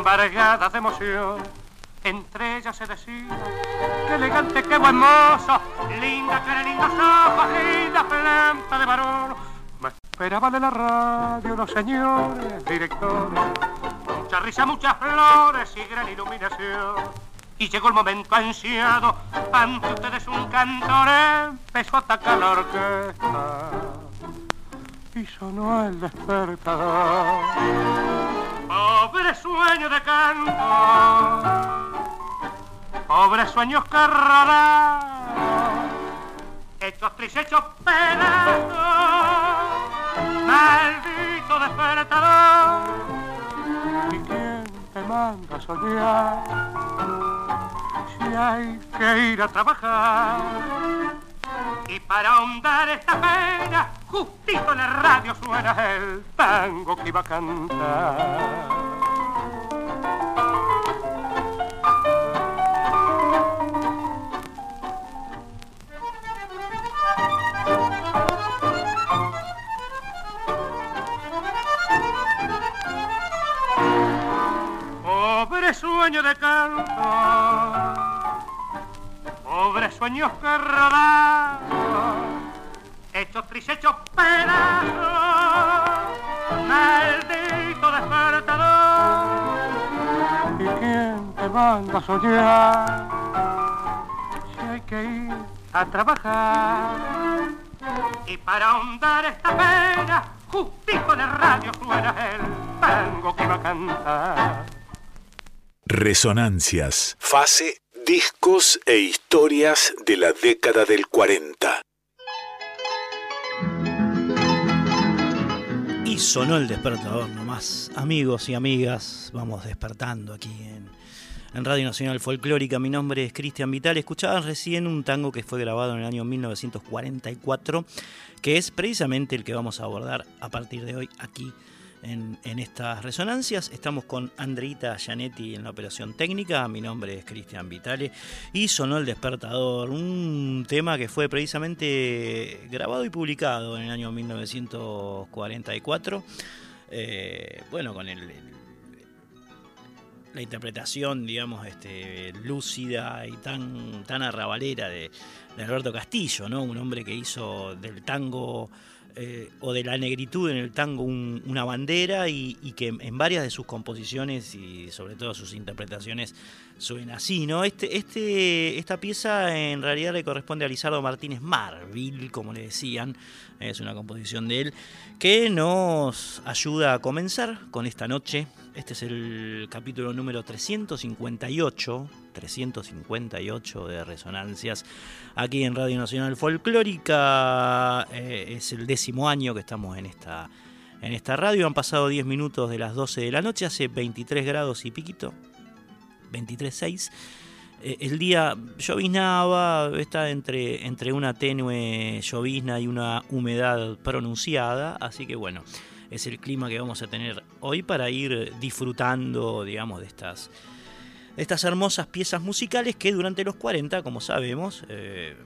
Embargadas de emoción. Entre ellas se decía, qué elegante, qué buen mozo, linda cara, lindos ojos, linda planta de varón. Me esperaban en la radio los señores directores, mucha risa, muchas flores y gran iluminación. Y llegó el momento ansiado, ante ustedes un cantor empezó a atacar la orquesta y sonó el despertador. Sueño de canto, pobre sueños que rodaron, hechos tristes, hechos pedazos, maldito despertador. ¿Y quién te manda a soñar si hay que ir a trabajar? Y para ahondar esta pena, justito en la radio suena el tango que iba a cantar. A trabajar? Y para ahondar esta pena, justito en el radio suena el tango que va a cantar. Resonancias. Fase Discos e historias de la década del 40. Y sonó el despertador nomás. Amigos y amigas, vamos despertando aquí en, en Radio Nacional Folclórica. Mi nombre es Cristian Vital. Escuchaban recién un tango que fue grabado en el año 1944, que es precisamente el que vamos a abordar a partir de hoy aquí en, estas resonancias. Estamos con Andreita Gianetti en la operación técnica. Mi nombre es Cristian Vitale y sonó el despertador, un tema que fue precisamente grabado y publicado en el año 1944. Eh, bueno, con el, la interpretación, digamos, este, lúcida y tan, tan arrabalera de, de Alberto Castillo, ¿no? Un hombre que hizo del tango eh, o de la negritud en el tango una bandera y, que en varias de sus composiciones y sobre todo sus interpretaciones suena así, ¿no? Este, este, esta pieza en realidad le corresponde a Lizardo Martínez Marville, como le decían, es una composición de él, que nos ayuda a comenzar con esta noche. Este es el capítulo número 358, 358 de Resonancias, aquí en Radio Nacional Folclórica. Eh, es el décimo año que estamos en esta, en esta radio. Han pasado 10 minutos de las 12 de la noche, hace 23 grados y piquito, 23.6. eh, el día lloviznaba, está entre, entre una tenue llovizna y una humedad pronunciada, así que bueno, es el clima que vamos a tener hoy para ir disfrutando, digamos, de estas, estas hermosas piezas musicales que durante los 40, como sabemos, eh,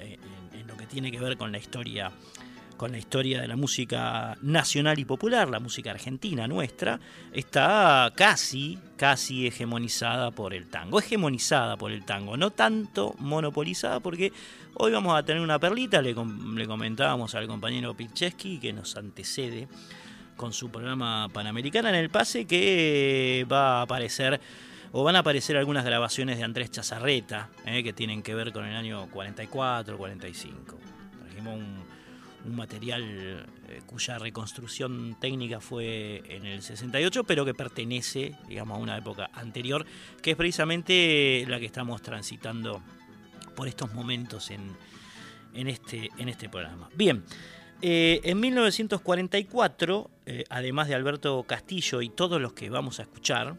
en, lo que tiene que ver con la historia con la historia de la música nacional y popular, la música argentina nuestra, está casi, casi hegemonizada por el tango. Hegemonizada por el tango, no tanto monopolizada, porque hoy vamos a tener una perlita, le, comentábamos al compañero Picheski que nos antecede con su programa Panamericana en el pase, que va a aparecer o van a aparecer algunas grabaciones de Andrés Chazarreta, eh, que tienen que ver con el año 44, 45. Trajimos un un material eh, cuya reconstrucción técnica fue en el 68, pero que pertenece, digamos, a una época anterior, que es precisamente la que estamos transitando por estos momentos en, este, en este programa. Bien, eh, en 1944, eh, además de Alberto Castillo y todos los que vamos a escuchar,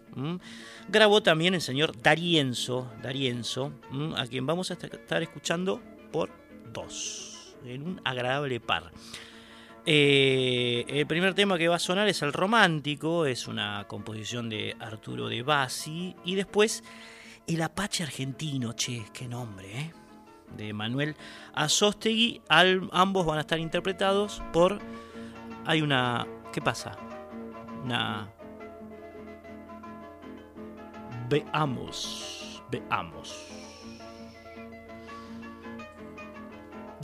grabó también el señor Darienzo, Darienzo a quien vamos a estar escuchando por dos en un agradable par. Eh, el primer tema que va a sonar es el romántico, es una composición de Arturo de Bassi, y después el Apache argentino, che, qué nombre, ¿eh? de Manuel Azostegui. ambos van a estar interpretados por. Hay una. ¿Qué pasa? Una. Veamos. Veamos.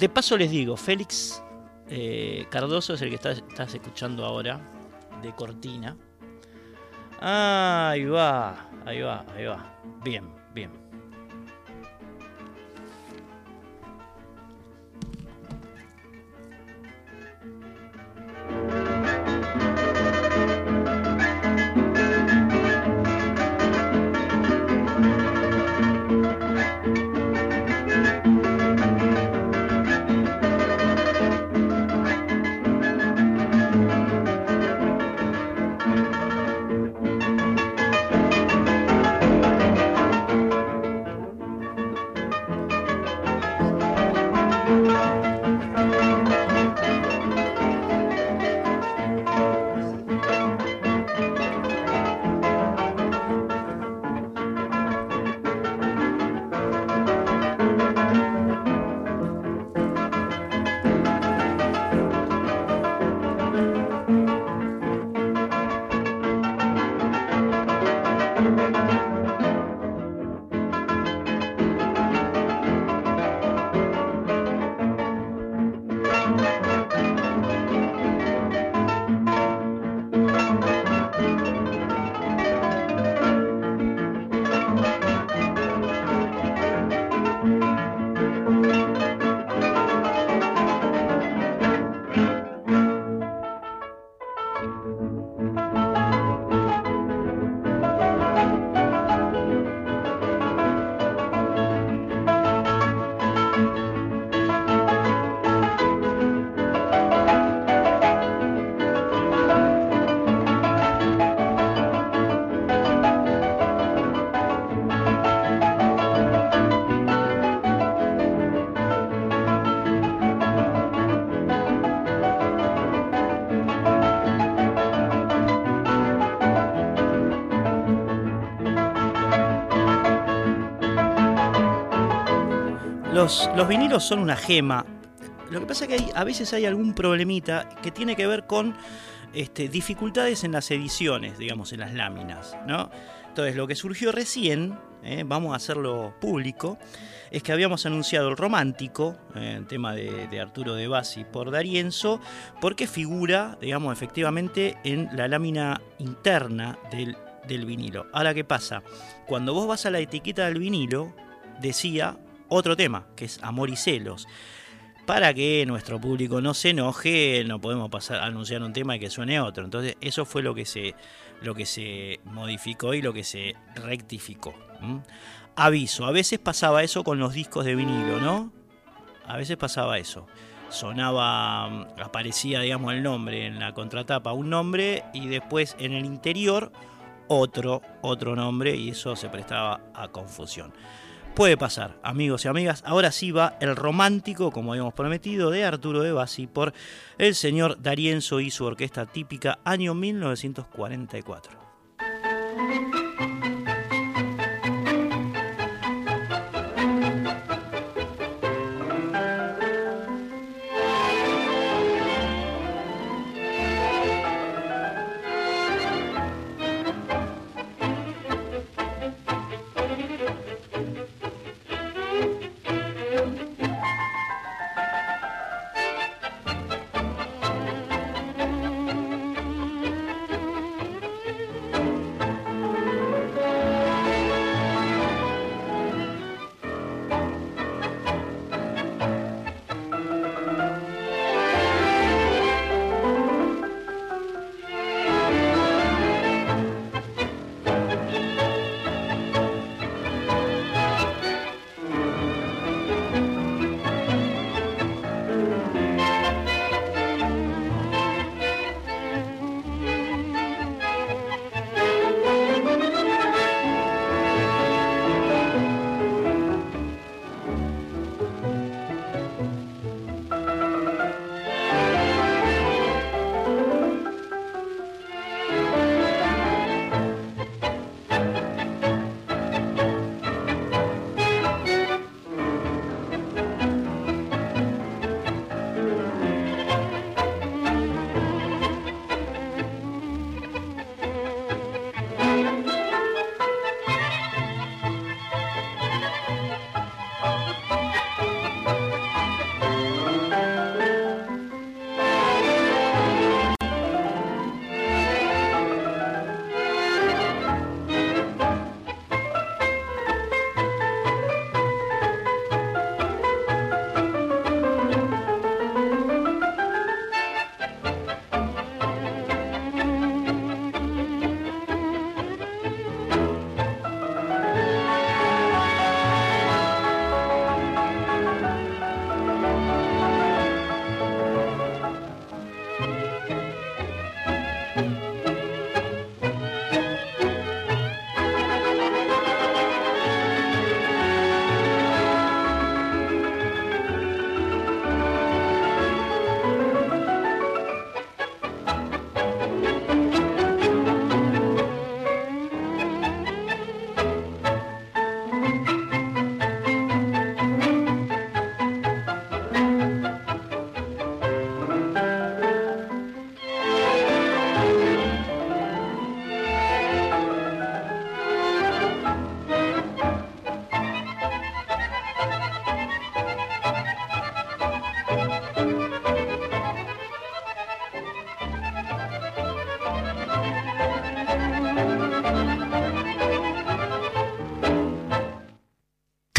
De paso les digo, Félix eh, Cardoso es el que estás escuchando ahora, de Cortina. ahí va, ahí va, ahí va. Bien, Los, vinilos son una gema. Lo que pasa es que a veces hay algún problemita que tiene que ver con este, dificultades en las ediciones, digamos, en las láminas. ¿no? Entonces, lo que surgió recién, eh, vamos a hacerlo público, es que habíamos anunciado el romántico, eh, el tema de, Arturo de Bassi por Darienzo, porque figura, digamos, efectivamente en la lámina interna del, del vinilo. Ahora, ¿qué pasa? Cuando vos vas a la etiqueta del vinilo, decía otro tema, que es Amor y Celos. Para que nuestro público no se enoje, no podemos pasar a anunciar un tema y que suene otro. Entonces, eso fue lo que se, lo que se modificó y lo que se rectificó. Aviso, a veces pasaba eso con los discos de vinilo, ¿no? A veces pasaba eso. Sonaba, aparecía, digamos, el nombre en la contratapa, un nombre, y después en el interior otro, otro nombre, y eso se prestaba a confusión. Puede pasar, amigos y amigas. Ahora sí va el romántico, como habíamos prometido, de Arturo de Bassi por el señor Darienzo y su orquesta típica, año 1944.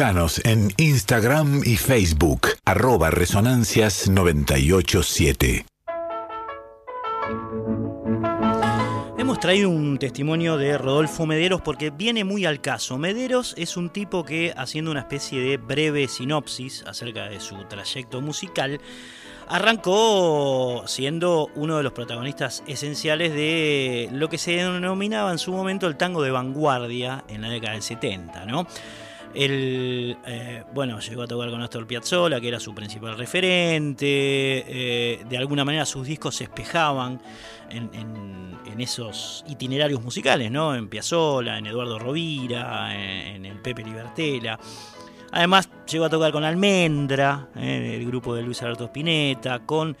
En Instagram y Facebook, arroba Resonancias 987. Hemos traído un testimonio de Rodolfo Mederos porque viene muy al caso. Mederos es un tipo que, haciendo una especie de breve sinopsis acerca de su trayecto musical, arrancó siendo uno de los protagonistas esenciales de lo que se denominaba en su momento el tango de vanguardia en la década del 70, ¿no? Él, eh, bueno, llegó a tocar con Astor Piazzolla, que era su principal referente. Eh, de alguna manera sus discos se espejaban en, esos itinerarios musicales, ¿no? En Piazzolla, en Eduardo Rovira, en, el Pepe Libertela. Además, llegó a tocar con Almendra, eh, el grupo de Luis Alberto Spinetta, con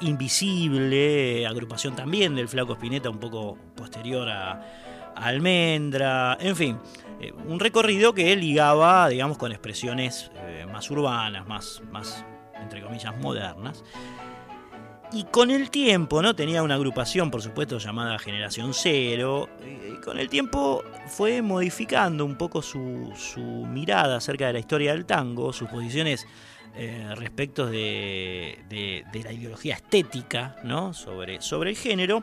Invisible, agrupación también del Flaco Spinetta, un poco posterior a Almendra, en fin. Eh, un recorrido que ligaba, digamos, con expresiones eh, más urbanas, más, más, entre comillas, modernas. Y con el tiempo, ¿no? Tenía una agrupación, por supuesto, llamada Generación Cero. Y con el tiempo fue modificando un poco su, mirada acerca de la historia del tango, sus posiciones eh, respecto de, de, la ideología estética, ¿no? Sobre, sobre el género.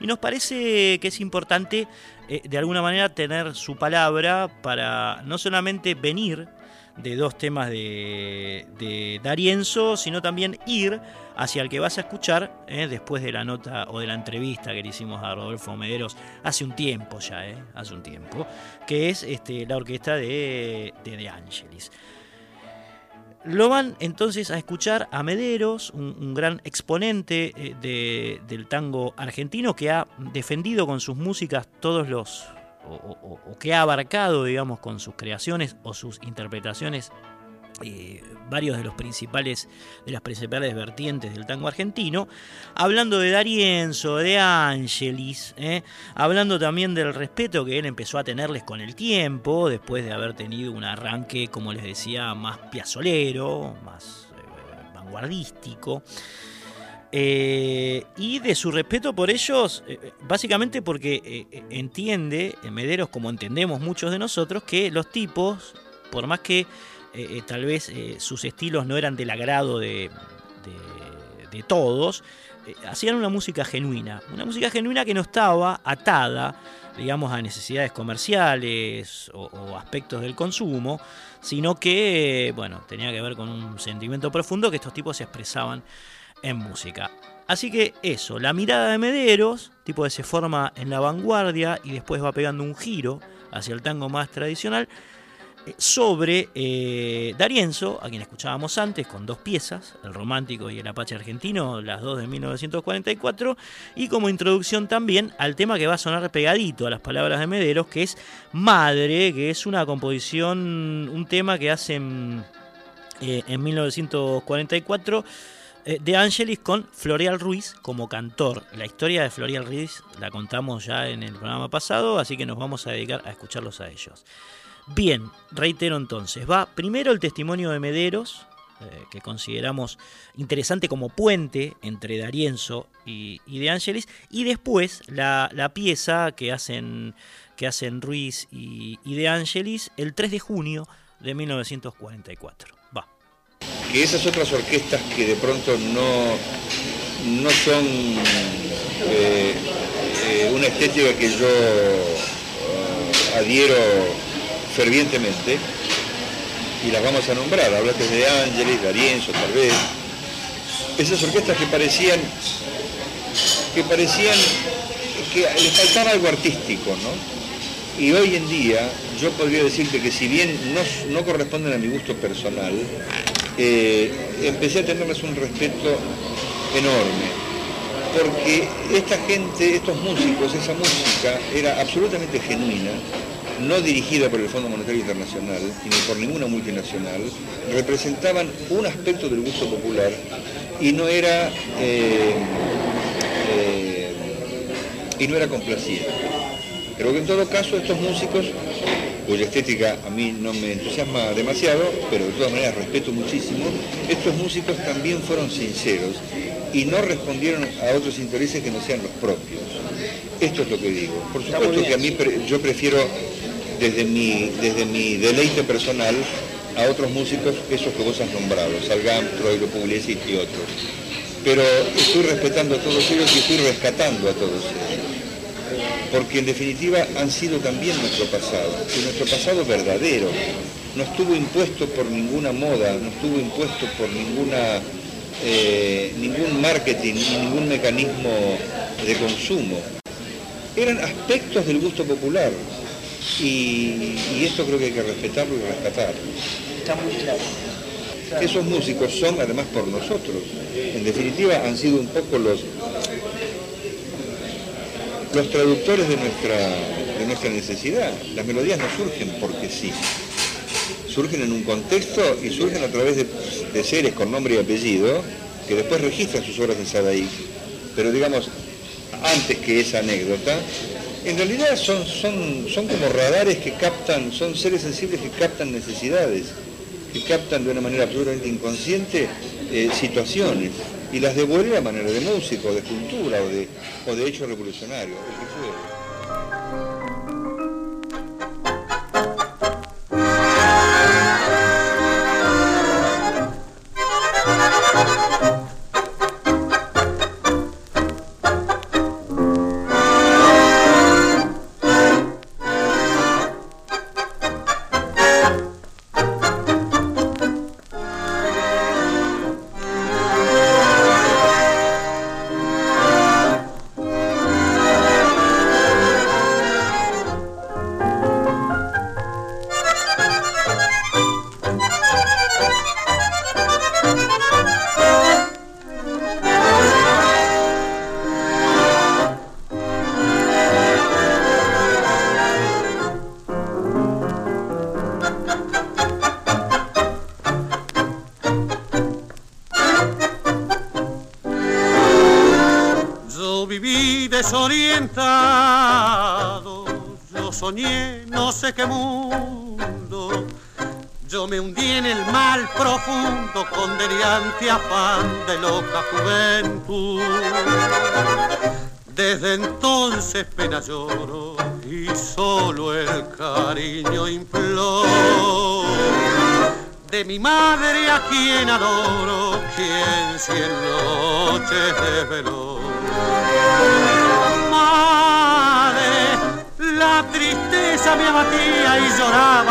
Y nos parece que es importante eh, de alguna manera tener su palabra para no solamente venir de dos temas de, de Darienzo, sino también ir hacia el que vas a escuchar eh, después de la nota o de la entrevista que le hicimos a Rodolfo Mederos hace un tiempo ya, eh, hace un tiempo, que es este, la orquesta de De, de Angelis. Lo van entonces a escuchar a Mederos, un, gran exponente eh, del tango argentino que ha defendido con sus músicas todos los, o, que ha abarcado, digamos, con sus creaciones o sus interpretaciones eh, varios de los principales de las principales vertientes del tango argentino, hablando de Darienzo, de Angelis, eh, hablando también del respeto que él empezó a tenerles con el tiempo, después de haber tenido un arranque, como les decía, más piazolero, más eh, vanguardístico. y de su respeto por ellos, básicamente porque entiende, Mederos, como entendemos muchos de nosotros, que los tipos, por más que eh, eh, tal vez eh, sus estilos no eran del agrado de, todos, hacían una música genuina, una música genuina que no estaba atada, digamos, a necesidades comerciales o, aspectos del consumo, sino que, bueno, tenía que ver con un sentimiento profundo que estos tipos se expresaban en música. Así que eso, la mirada de Mederos, tipo que se forma en la vanguardia y después va pegando un giro hacia el tango más tradicional, sobre eh, Darienzo, a quien escuchábamos antes, con dos piezas, el romántico y el apache argentino, las dos de 1944, y como introducción también al tema que va a sonar pegadito a las palabras de Mederos, que es Madre, que es una composición, un tema que hacen eh, en 1944 de Angelis con Floreal Ruiz como cantor. La historia de Floreal Ruiz la contamos ya en el programa pasado, así que nos vamos a dedicar a escucharlos a ellos. Bien, reitero entonces, va primero el testimonio de Mederos, eh, que consideramos interesante como puente entre Darienzo y, De Angelis, y después la, pieza que hacen, que hacen Ruiz y, De Angelis el 3 de junio de 1944. Va. Que esas otras orquestas que de pronto no, no son eh, eh, una estética que yo adhiero fervientemente y las vamos a nombrar. Hablaste de Ángeles, de Arienzo, tal vez. Esas orquestas que parecían que parecían que les faltaba algo artístico, ¿no? Y hoy en día yo podría decirte que si bien no, corresponden a mi gusto personal, eh, empecé a tenerles un respeto enorme, porque esta gente, estos músicos, esa música era absolutamente genuina, no dirigida por el Fondo Monetario Internacional ni por ninguna multinacional, representaban un aspecto del gusto popular y no era, eh, eh, y no era complaciente. Pero que en todo caso estos músicos, cuya estética a mí no me entusiasma demasiado, pero de todas maneras respeto muchísimo, estos músicos también fueron sinceros y no respondieron a otros intereses que no sean los propios. Esto es lo que digo. Por supuesto que a mí yo prefiero desde mi, desde mi deleite personal a otros músicos, esos que vos has nombrado, Salgam, Troilo Pugliese y otros. Pero estoy respetando a todos ellos y estoy rescatando a todos ellos. Porque en definitiva han sido también nuestro pasado, nuestro pasado verdadero. No estuvo impuesto por ninguna moda, no estuvo impuesto por ninguna, eh, ningún marketing, ningún mecanismo de consumo. Eran aspectos del gusto popular, y, esto creo que hay que respetarlo y rescatarlo. Está muy claro. Esos músicos son además por nosotros. En definitiva han sido un poco los, los traductores de nuestra, de nuestra necesidad. Las melodías no surgen porque sí. Surgen en un contexto y surgen a través de, seres con nombre y apellido que después registran sus obras en Sadaí. Pero digamos, antes que esa anécdota, en realidad son, son, son como radares que captan, son seres sensibles que captan necesidades, que captan de una manera absolutamente inconsciente eh, situaciones y las devuelven a manera de músico, de cultura o de, o de hecho revolucionario, lloro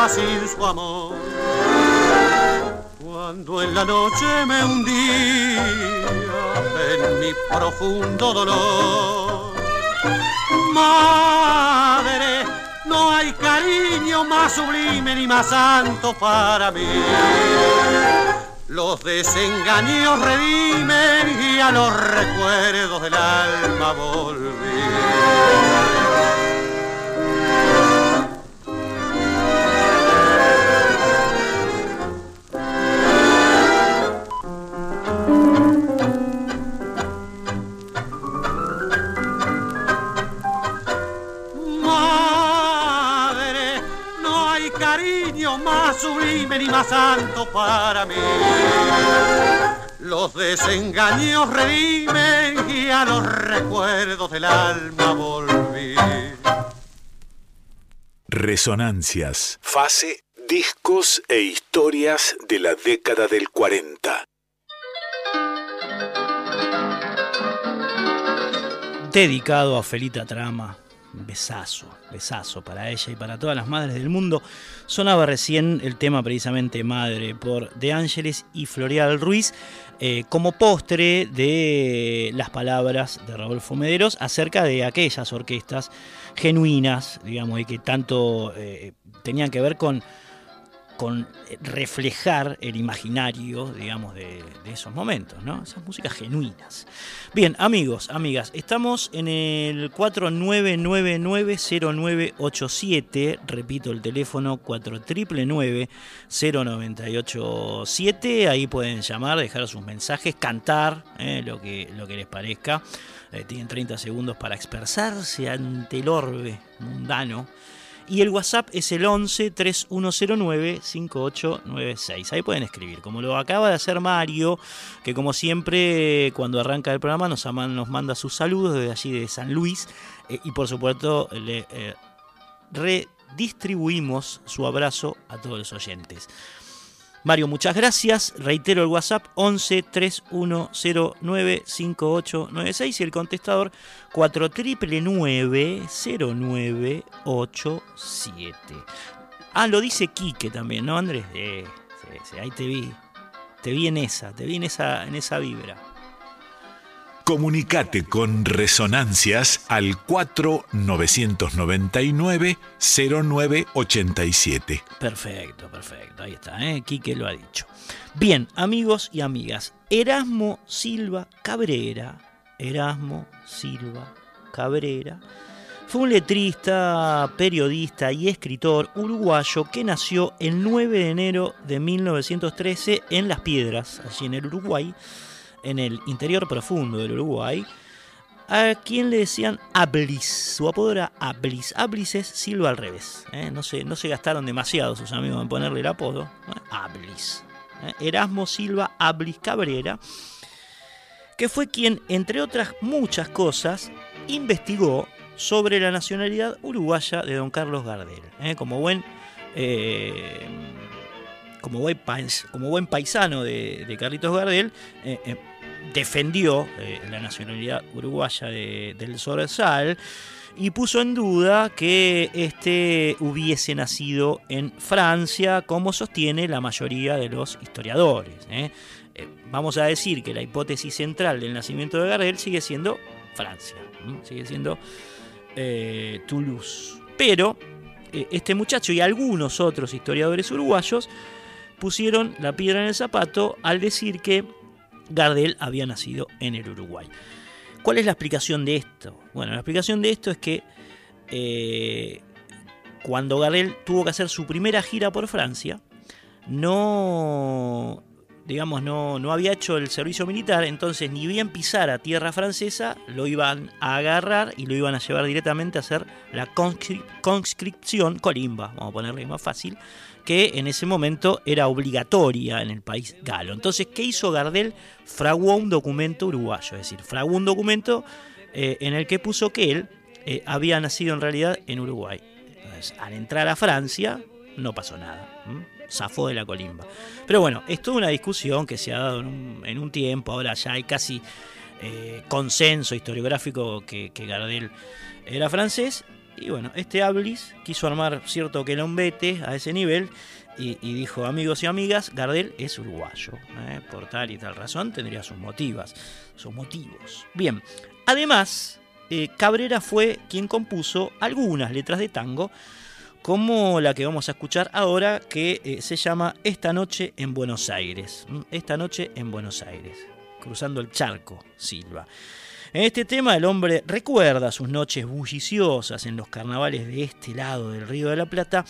sin su amor. Cuando en la noche me hundía en mi profundo dolor madre, no hay cariño más sublime ni más santo para mí. Los desengaños redimen y a los recuerdos del alma volví. Más alto para mí. Los desengaños redimen y a los recuerdos del alma volví. Resonancias. Fase, discos e historias de la década del 40. Dedicado a Felita Trama besazo, besazo para ella y para todas las madres del mundo. Sonaba recién el tema precisamente Madre por De Ángeles y Floreal Ruiz eh, como postre de las palabras de Rodolfo Mederos acerca de aquellas orquestas genuinas, digamos, y que tanto eh, tenían que ver con con reflejar el imaginario, digamos, de, esos momentos, ¿no? Esas músicas genuinas. Bien, amigos, amigas, estamos en el 4999-0987, repito el teléfono 4999-0987, ahí pueden llamar, dejar sus mensajes, cantar, ¿eh? lo, que, lo que les parezca. Eh, tienen 30 segundos para expresarse ante el orbe mundano y el WhatsApp es el 11 3109 5896. Ahí pueden escribir, como lo acaba de hacer Mario, que como siempre cuando arranca el programa nos, manda sus saludos desde allí de San Luis. Eh, y por supuesto le eh, distribuimos su abrazo a todos los oyentes. Mario, muchas gracias. Reitero el WhatsApp 11 3109 5896 y el contestador 4999 Ah, lo dice Quique también, ¿no, Andrés? sí, sí, ahí te vi. Te vi en esa, te vi en esa, en esa vibra. Comunicate con Resonancias al 4999-0987. Perfecto, perfecto. Ahí está, ¿eh? Quique lo ha dicho. Bien, amigos y amigas, Erasmo Silva Cabrera, Erasmo Silva Cabrera, fue un letrista, periodista y escritor uruguayo que nació el 9 de enero de 1913 en Las Piedras, allí en el Uruguay en el interior profundo del Uruguay, a quien le decían Ablis. Su apodo era Ablis. Ablis es Silva al revés. ¿eh? No, se, no se gastaron demasiado sus amigos en ponerle el apodo. ¿eh? Ablis. ¿eh? Erasmo Silva Ablis Cabrera, que fue quien, entre otras muchas cosas, investigó sobre la nacionalidad uruguaya de don Carlos Gardel. Como buen como buen, como buen paisano de, Carlitos Gardel, defendió eh, la nacionalidad uruguaya del Sorsal y puso en duda que este hubiese nacido en Francia, como sostiene la mayoría de los historiadores. ¿eh? Eh, vamos a decir que la hipótesis central del nacimiento de Gardel sigue siendo Francia, sigue siendo Toulouse. Pero este muchacho y algunos otros historiadores uruguayos pusieron la piedra en el zapato al decir que Gardel había nacido en el Uruguay. ¿Cuál es la explicación de esto? Bueno, la explicación de esto es que eh, cuando Gardel tuvo que hacer su primera gira por Francia, no, digamos, no, no había hecho el servicio militar, entonces ni bien pisar a tierra francesa, lo iban a agarrar y lo iban a llevar directamente a hacer la conscripción colimba, vamos a ponerle más fácil, que en ese momento era obligatoria en el país galo. Entonces, ¿qué hizo Gardel? Fraguó un documento uruguayo, es decir, fraguó un documento eh, en el que puso que él eh, había nacido en realidad en Uruguay. Entonces, al entrar a Francia, no pasó nada. Zafó de la colimba. Pero bueno, es toda una discusión que se ha dado en un, tiempo, ahora ya hay casi eh, consenso historiográfico que, que Gardel era francés y bueno, este Ablis quiso armar cierto quelombete a ese nivel y, dijo, amigos y amigas, Gardel es uruguayo. ¿eh? Por tal y tal razón tendría sus motivos. Sus motivos. Bien, además, eh, Cabrera fue quien compuso algunas letras de tango, como la que vamos a escuchar ahora, que eh, se llama Esta noche en Buenos Aires. Esta noche en Buenos Aires, cruzando el charco, Silva. En este tema el hombre recuerda sus noches bulliciosas en los carnavales de este lado del Río de la Plata,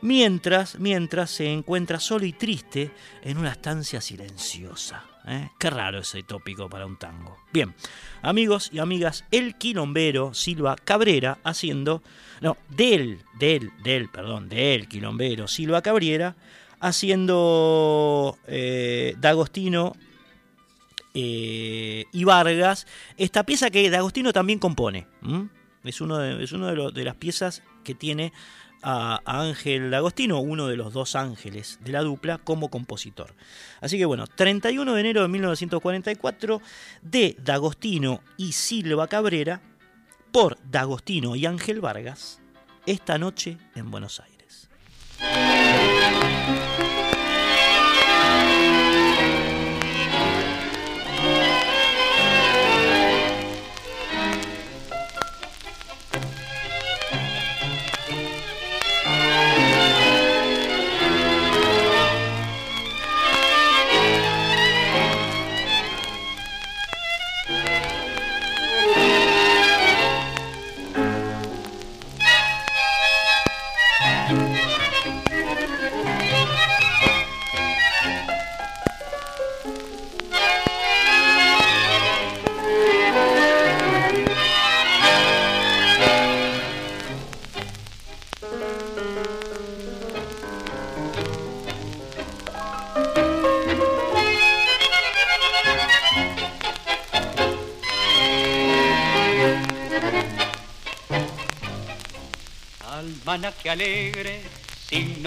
mientras, mientras se encuentra solo y triste en una estancia silenciosa. ¿eh? Qué raro ese tópico para un tango. Bien, amigos y amigas, el quilombero Silva Cabrera haciendo, no, del, del, del, perdón, del quilombero Silva Cabrera haciendo eh, D'Agostino eh, y Vargas, esta pieza que D'Agostino también compone. Es uno de, de, las piezas que tiene a, Ángel D'Agostino, uno de los dos ángeles de la dupla, como compositor. Así que bueno, 31 de enero de 1944, de D'Agostino y Silva Cabrera, por D'Agostino y Ángel Vargas, esta noche en Buenos Aires.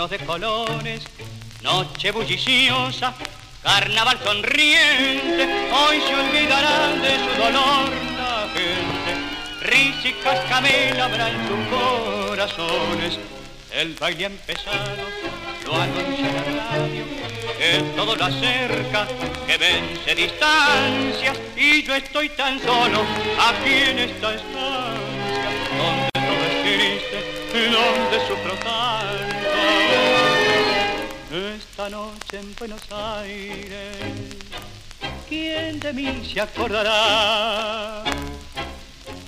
De colores, noche bulliciosa, carnaval sonriente, hoy se olvidarán de su dolor la gente. Risa y cascabel habrá en sus corazones, el baile ha empezado, lo anuncia la radio, que todo lo acerca, que vence distancias, y yo estoy tan solo aquí en esta estancia, donde todo es triste, donde sufro. Esta noche en Buenos Aires, ¿quién de mí se acordará?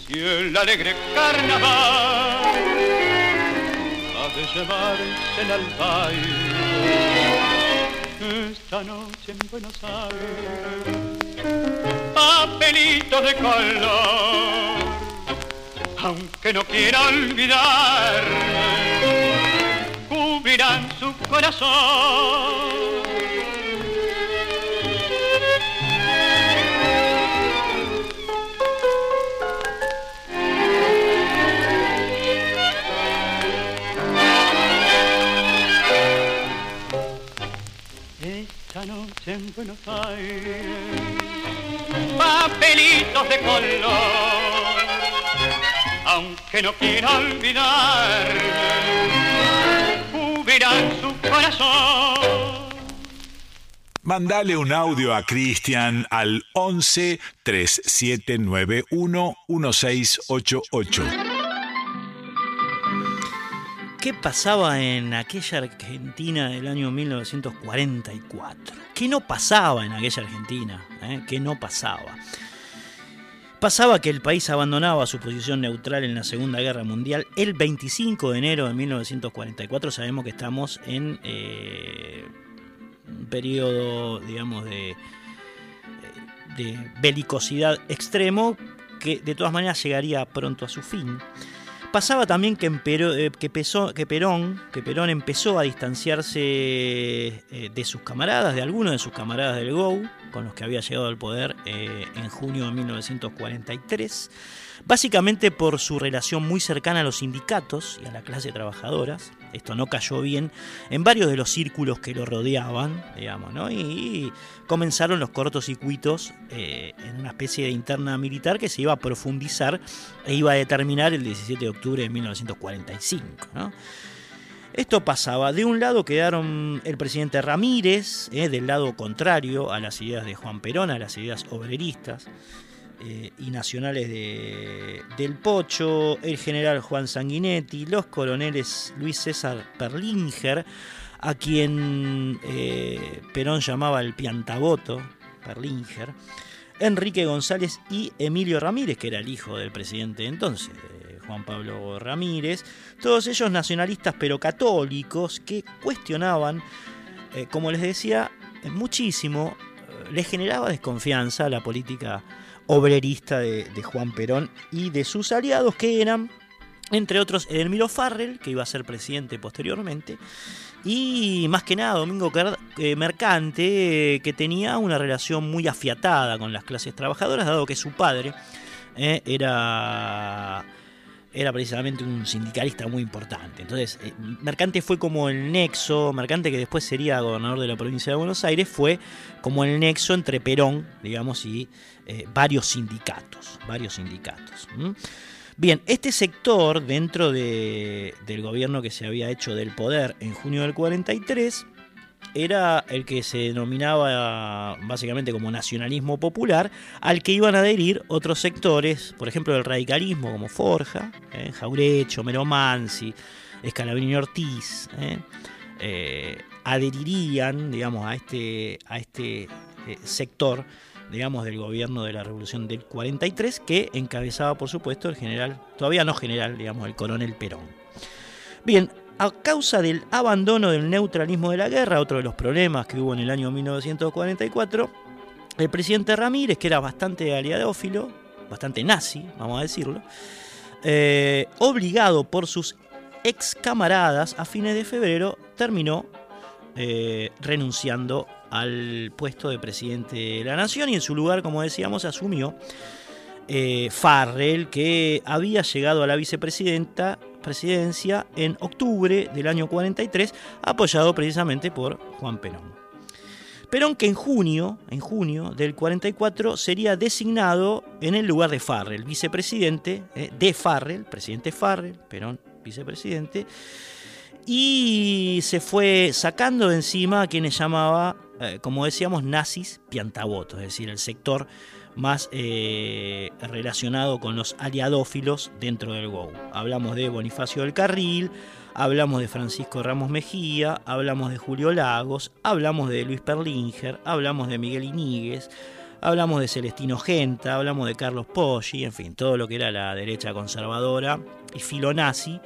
Si el alegre carnaval ha de llevarse al baile, esta noche en Buenos Aires, papelito de color, aunque no quiera olvidarme su corazón. Esta noche en Buenos Aires, papelitos de color, aunque no quiera olvidarme su corazón. Mandale un audio a Cristian al 11 3791 1688. ¿Qué pasaba en aquella Argentina del año 1944? ¿Qué no pasaba en aquella Argentina? Eh? ¿Qué no pasaba? Pasaba que el país abandonaba su posición neutral en la Segunda Guerra Mundial el 25 de enero de 1944. Sabemos que estamos en eh, un periodo, digamos, de, de belicosidad extremo que de todas maneras llegaría pronto a su fin. Pasaba también que, eh, que, que, Perón, que Perón empezó a distanciarse eh, de sus camaradas, de algunos de sus camaradas del GO, con los que había llegado al poder eh, en junio de 1943, básicamente por su relación muy cercana a los sindicatos y a la clase trabajadora. Esto no cayó bien en varios de los círculos que lo rodeaban, digamos, ¿no? y, comenzaron los cortocircuitos eh, en una especie de interna militar que se iba a profundizar e iba a determinar el 17 de octubre de 1945. ¿no? Esto pasaba, de un lado quedaron el presidente Ramírez, eh, del lado contrario a las ideas de Juan Perón, a las ideas obreristas eh, y nacionales de, del Pocho, el general Juan Sanguinetti, los coroneles Luis César Perlinger, a quien eh, Perón llamaba el piantaboto, Perlinger, Enrique González y Emilio Ramírez, que era el hijo del presidente entonces, Juan Pablo Ramírez, todos ellos nacionalistas pero católicos que cuestionaban, eh, como les decía, muchísimo, eh, les generaba desconfianza la política obrerista de, Juan Perón y de sus aliados que eran, entre otros, Edelmiro Farrell, que iba a ser presidente posteriormente, y más que nada Domingo eh, Mercante, que tenía una relación muy afiatada con las clases trabajadoras, dado que su padre era era precisamente un sindicalista muy importante. Entonces, eh, Mercante fue como el nexo, Mercante que después sería gobernador de la provincia de Buenos Aires, fue como el nexo entre Perón, digamos, y eh, varios sindicatos, varios sindicatos. Bien, este sector dentro del gobierno que se había hecho del poder en junio del 43 era el que se denominaba básicamente como nacionalismo popular, al que iban a adherir otros sectores, por ejemplo el radicalismo como Forja, eh, Jaurecho, Meromansi, Escalabrini Ortiz, eh, eh, adherirían digamos, a este, a este sector digamos, del gobierno de la Revolución del 43, que encabezaba, por supuesto, el general, todavía no general, digamos, el coronel Perón. Bien, a causa del abandono del neutralismo de la guerra, otro de los problemas que hubo en el año 1944, el presidente Ramírez, que era bastante aliadófilo, bastante nazi, vamos a decirlo, eh, obligado por sus ex camaradas a fines de febrero, terminó eh, renunciando al puesto de presidente de la nación y en su lugar, como decíamos, asumió eh, Farrell, que había llegado a la vicepresidenta presidencia en octubre del año 43, apoyado precisamente por Juan Perón. Perón que en junio, en junio del 44 sería designado en el lugar de Farrell, vicepresidente eh, de Farrell, presidente Farrell, Perón vicepresidente, y se fue sacando de encima a quienes llamaba, eh, como decíamos, nazis piantabotos, es decir, el sector más eh, relacionado con los aliadófilos dentro del GO. Hablamos de Bonifacio del Carril, hablamos de Francisco Ramos Mejía, hablamos de Julio Lagos, hablamos de Luis Perlinger, hablamos de Miguel Iníguez, hablamos de Celestino Genta, hablamos de Carlos Poggi, en fin, todo lo que era la derecha conservadora y filonazi,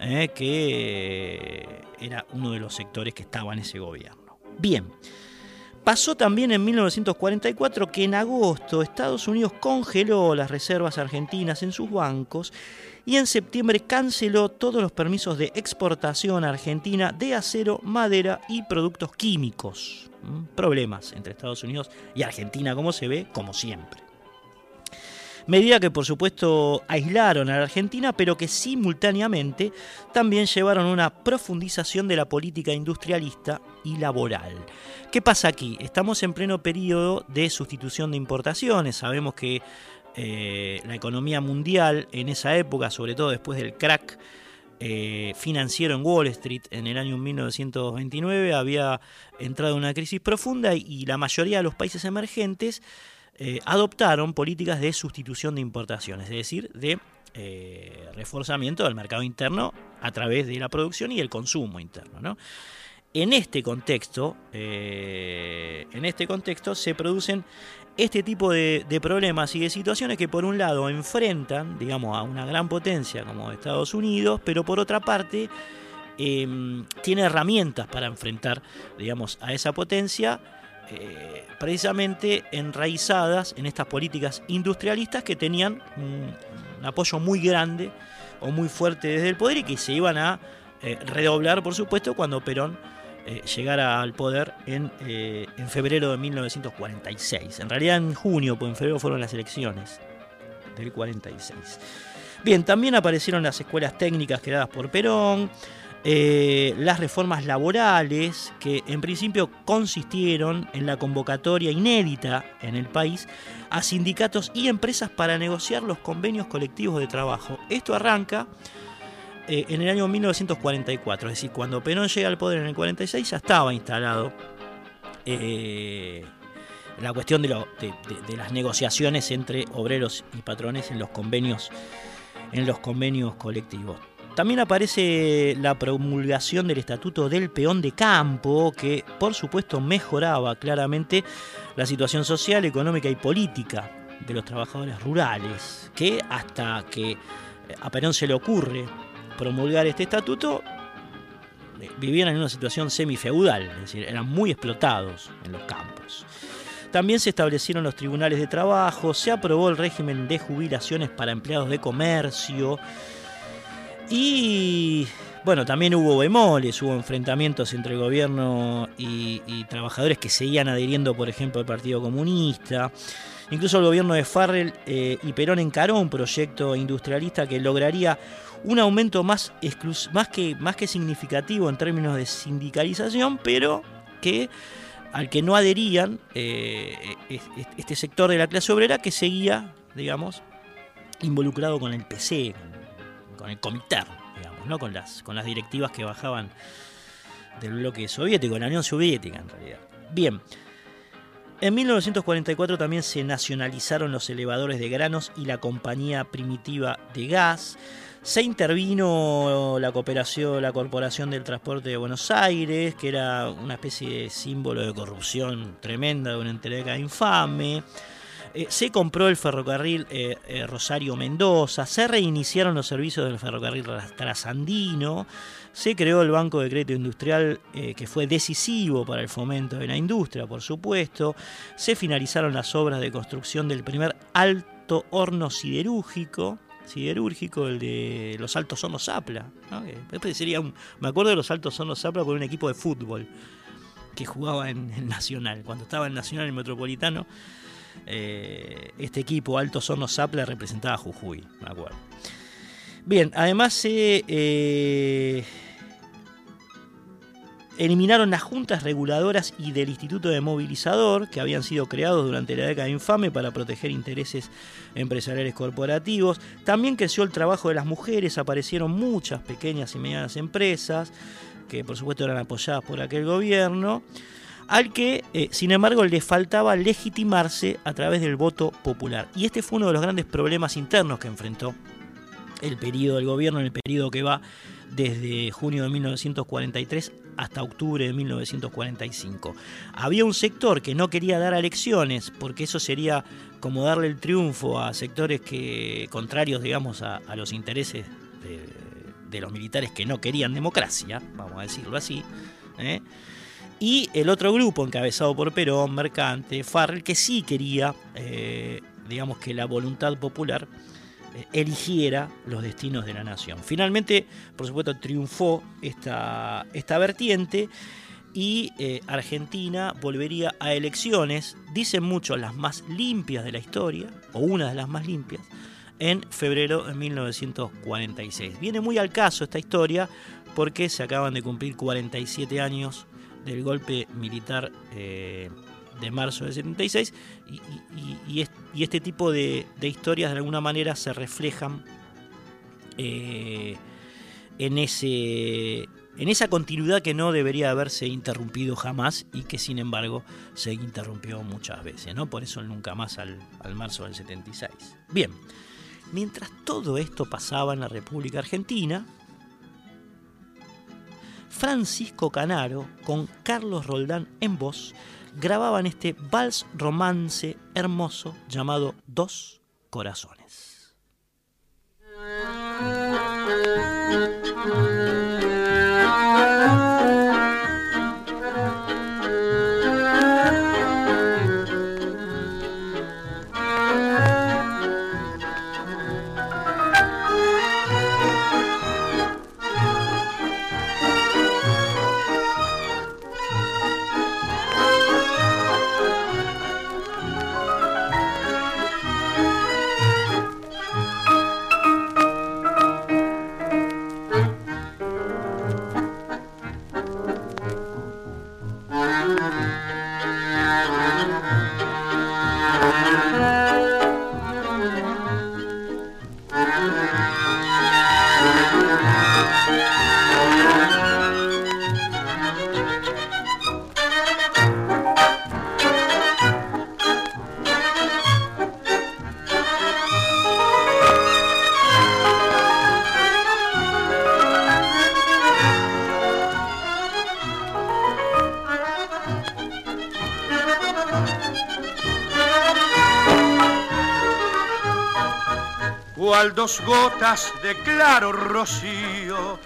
eh, que era uno de los sectores que estaba en ese gobierno. Bien. Pasó también en 1944 que en agosto Estados Unidos congeló las reservas argentinas en sus bancos y en septiembre canceló todos los permisos de exportación a Argentina de acero, madera y productos químicos. ¿Mm? Problemas entre Estados Unidos y Argentina, como se ve, como siempre. Medida que por supuesto aislaron a la Argentina, pero que simultáneamente también llevaron una profundización de la política industrialista y laboral. ¿Qué pasa aquí? Estamos en pleno periodo de sustitución de importaciones. Sabemos que eh, la economía mundial en esa época, sobre todo después del crack eh, financiero en Wall Street en el año 1929, había entrado en una crisis profunda y la mayoría de los países emergentes eh, adoptaron políticas de sustitución de importaciones, es decir, de eh, reforzamiento del mercado interno a través de la producción y el consumo interno. En este contexto, eh, en este contexto se producen este tipo de, problemas y de situaciones que por un lado enfrentan, digamos, a una gran potencia como Estados Unidos, pero por otra parte em, tiene herramientas para enfrentar, digamos, a esa potencia eh, precisamente enraizadas en estas políticas industrialistas que tenían un, apoyo muy grande o muy fuerte desde el poder y que se iban a eh, redoblar, por supuesto, cuando Perón eh, llegara al poder en, en, febrero de 1946. En realidad en junio, pues en febrero fueron las elecciones del 46. Bien, también aparecieron las escuelas técnicas creadas por Perón, eh, las reformas laborales que en principio consistieron en la convocatoria inédita en el país a sindicatos y empresas para negociar los convenios colectivos de trabajo. Esto arranca eh, en el año 1944, es decir, cuando Perón llega al poder en el 46 ya estaba instalado eh, la cuestión de, de, las negociaciones entre obreros y patrones en los convenios en los convenios colectivos. También aparece la promulgación del Estatuto del Peón de Campo, que por supuesto mejoraba claramente la situación social, económica y política de los trabajadores rurales, que hasta que a Perón se le ocurre promulgar este estatuto, eh, vivían en una situación semifeudal, es decir, eran muy explotados en los campos. También se establecieron los tribunales de trabajo, se aprobó el régimen de jubilaciones para empleados de comercio, y bueno, también hubo bemoles, hubo enfrentamientos entre el gobierno y, trabajadores que seguían adhiriendo, por ejemplo, al Partido Comunista. Incluso el gobierno de Farrell eh, y Perón encaró un proyecto industrialista que lograría un aumento más, más, que, más que significativo en términos de sindicalización, pero que al que no adherían eh, este sector de la clase obrera que seguía, digamos, involucrado con el PC, con el Comiter, digamos, ¿no? con, las, con las directivas que bajaban del bloque soviético, la Unión Soviética en realidad. Bien, en 1944 también se nacionalizaron los elevadores de granos y la compañía primitiva de gas. Se intervino la cooperación, la Corporación del Transporte de Buenos Aires, que era una especie de símbolo de corrupción tremenda de una entrega infame. Eh, se compró el ferrocarril eh, eh, Rosario Mendoza, se reiniciaron los servicios del ferrocarril trasandino, se creó el Banco de Crédito Industrial que fue decisivo para el fomento de la industria, por supuesto, se finalizaron las obras de construcción del primer alto horno siderúrgico, siderúrgico, el de los Altos Hornos Zapla. sería me acuerdo de los Altos Hornos Zapla con un equipo de fútbol que jugaba en el Nacional. Cuando estaba en Nacional, el Metropolitano, eh, este equipo, Alto Hornos Zapla, representaba a Jujuy, me acuerdo. Bien, además se eh, eliminaron las juntas reguladoras y del Instituto de Movilizador, que habían sido creados durante la década infame para proteger intereses empresariales corporativos. También creció el trabajo de las mujeres, aparecieron muchas pequeñas y medianas empresas, que por supuesto eran apoyadas por aquel gobierno, al que, eh, sin embargo, le faltaba legitimarse a través del voto popular. Y este fue uno de los grandes problemas internos que enfrentó el periodo del gobierno, en el periodo que va desde junio de 1943 hasta octubre de 1945. Había un sector que no quería dar elecciones porque eso sería como darle el triunfo a sectores que contrarios, digamos, a, los intereses de, los militares que no querían democracia, vamos a decirlo así. ¿eh? Y el otro grupo, encabezado por Perón, Mercante, Farrell, que sí quería, eh, digamos que la voluntad popular eh, eligiera los destinos de la nación. Finalmente, por supuesto, triunfó esta, esta vertiente y eh, Argentina volvería a elecciones, dicen muchos las más limpias de la historia, o una de las más limpias, en febrero de 1946. Viene muy al caso esta historia porque se acaban de cumplir 47 años del golpe militar eh, de marzo del 76 y, este tipo de, historias de alguna manera se reflejan eh, en, ese, en esa continuidad que no debería haberse interrumpido jamás y que sin embargo se interrumpió muchas veces, ¿no? por eso nunca más al, al marzo del 76. Bien, mientras todo esto pasaba en la República Argentina, Francisco Canaro, con Carlos Roldán en voz, grababan este vals romance hermoso llamado Dos Corazones. Gotas de claro rocío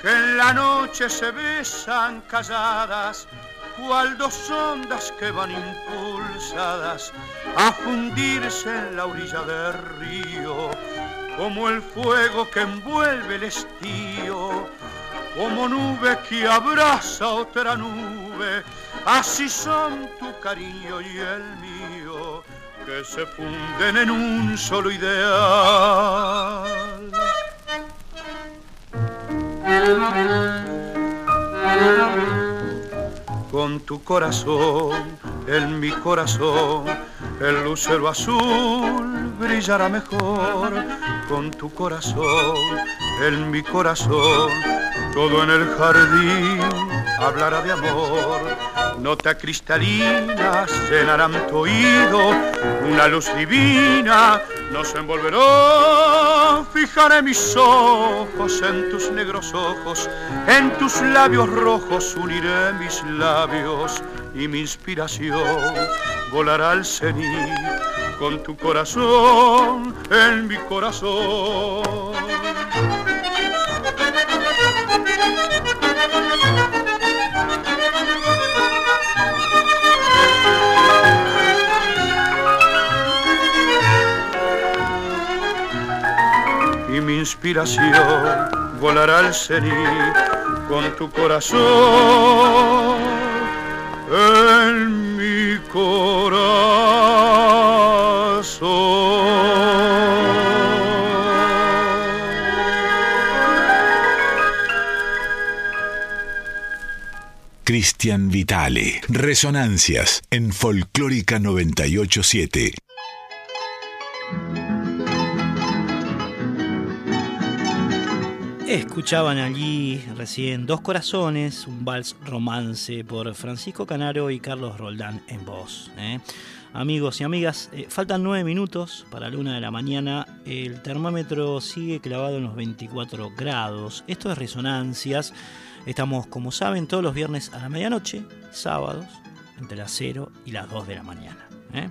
que en la noche se besan calladas, cual dos ondas que van impulsadas a fundirse en la orilla del río, como el fuego que envuelve el estío, como nube que abraza otra nube, así son tu cariño y el mío que se funden en un solo ideal. Con tu corazón, en mi corazón, el lucero azul brillará mejor. Con tu corazón, en mi corazón, todo en el jardín hablará de amor. Nota cristalina llenarán tu oído, una luz divina nos envolverá. Fijaré mis ojos en tus negros ojos, en tus labios rojos uniré mis labios y mi inspiración volará al cenit con tu corazón en mi corazón. inspiración volará al serí con tu corazón en mi corazón. Cristian Vitale, Resonancias en Folclórica 987. Escuchaban allí recién Dos Corazones, un vals romance por Francisco Canaro y Carlos Roldán en voz. ¿eh? Amigos y amigas, eh, faltan nueve minutos para la una de la mañana. El termómetro sigue clavado en los 24 grados. Esto es Resonancias. Estamos, como saben, todos los viernes a la medianoche, sábados, entre las 0 y las 2 de la mañana. ¿eh?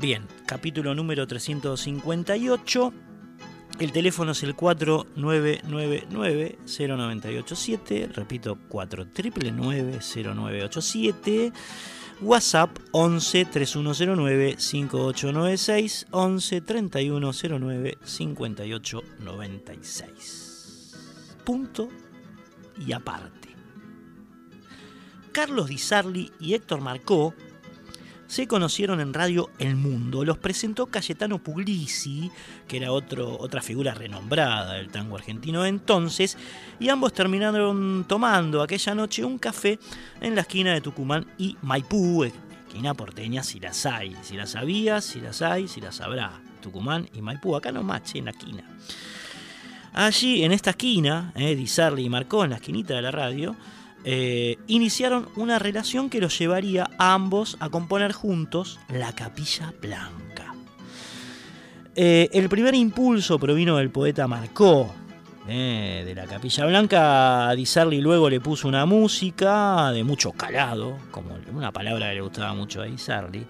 Bien, capítulo número 358. El teléfono es el 4999-0987. Repito, 4999-0987. WhatsApp 11 3109 5896 11 3109 5896. Punto y aparte. Carlos Di Sarli y Héctor Marcó se conocieron en Radio El Mundo. Los presentó Cayetano Puglisi, que era otro, otra figura renombrada del tango argentino entonces, y ambos terminaron tomando aquella noche un café en la esquina de Tucumán y Maipú, esquina porteña si las hay, si las sabías, si las hay, si las habrá. Tucumán y Maipú, acá no mache, en la esquina. Allí, en esta esquina, eh, Sarli y Marcó, en la esquinita de la radio, eh, iniciaron una relación que los llevaría a ambos a componer juntos La Capilla Blanca. Eh, el primer impulso provino del poeta Marcó, eh, de la Capilla Blanca. Di Sarli luego le puso una música de mucho calado, como una palabra que le gustaba mucho a Di Sarli,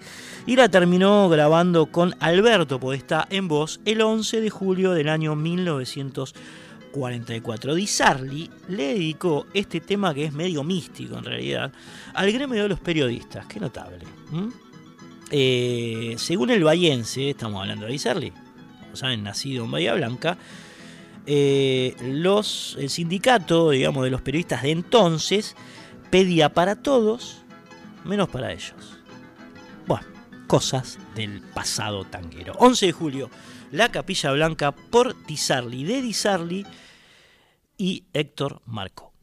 y la terminó grabando con Alberto Podestá en voz el 11 de julio del año 1940. 44. Di Sarli le dedicó este tema que es medio místico en realidad al gremio de los periodistas. Qué notable. Eh, según el Bayense, estamos hablando de Di Sarli, como saben, nacido en Bahía Blanca, eh, los, el sindicato, digamos, de los periodistas de entonces pedía para todos, menos para ellos. Bueno, cosas del pasado tanguero. 11 de julio, La Capilla Blanca por Di Sarli, de Di Sarli y Héctor Marco.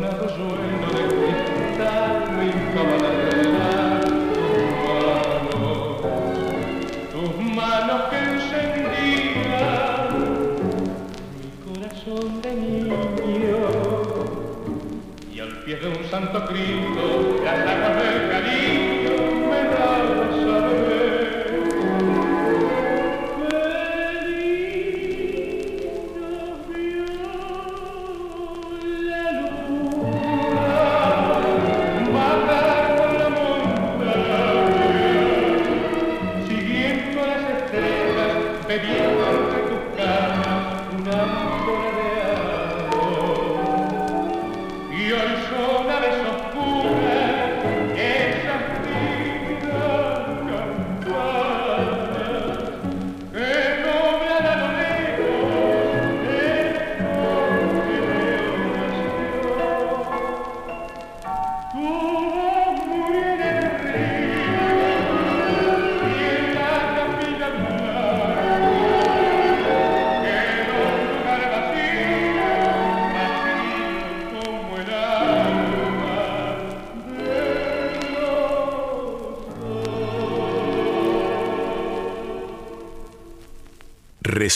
tornando juntos.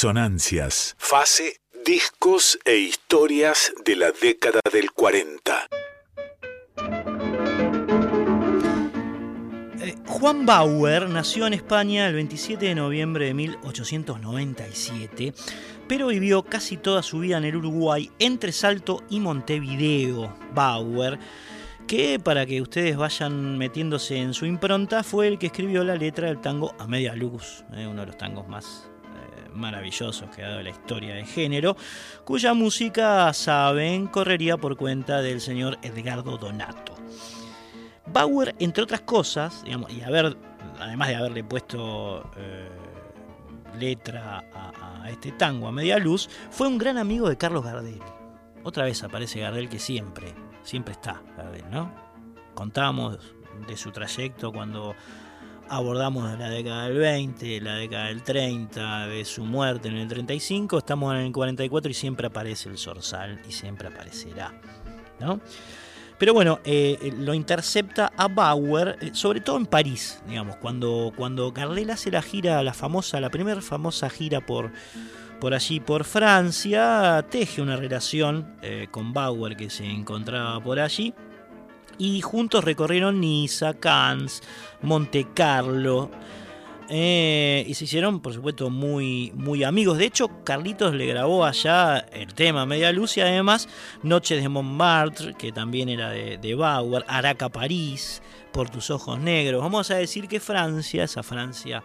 Resonancias. Fase, discos e historias de la década del 40. Eh, Juan Bauer nació en España el 27 de noviembre de 1897, pero vivió casi toda su vida en el Uruguay, entre Salto y Montevideo. Bauer, que para que ustedes vayan metiéndose en su impronta, fue el que escribió la letra del tango A Media Luz, eh, uno de los tangos más maravillosos que ha dado la historia de género, cuya música, saben, correría por cuenta del señor Edgardo Donato. Bauer, entre otras cosas, y haber, además de haberle puesto eh, letra a, a, este tango a media luz, fue un gran amigo de Carlos Gardel. Otra vez aparece Gardel que siempre, siempre está Gardel, ¿no? Contábamos de su trayecto cuando abordamos la década del 20, la década del 30, de su muerte en el 35, estamos en el 44 y siempre aparece el Zorzal y siempre aparecerá, ¿no? Pero bueno, eh, lo intercepta a Bauer, eh, sobre todo en París, digamos, cuando, cuando Gardel hace la gira, la famosa, la primera famosa gira por, por allí, por Francia, teje una relación eh, con Bauer que se encontraba por allí. Y juntos recorrieron Niza, Cannes, Monte Carlo. Eh, y se hicieron, por supuesto, muy, muy amigos. De hecho, Carlitos le grabó allá el tema Media Luz y además Noches de Montmartre, que también era de, Bauer, Araca París, Por tus ojos negros. Vamos a decir que Francia, esa Francia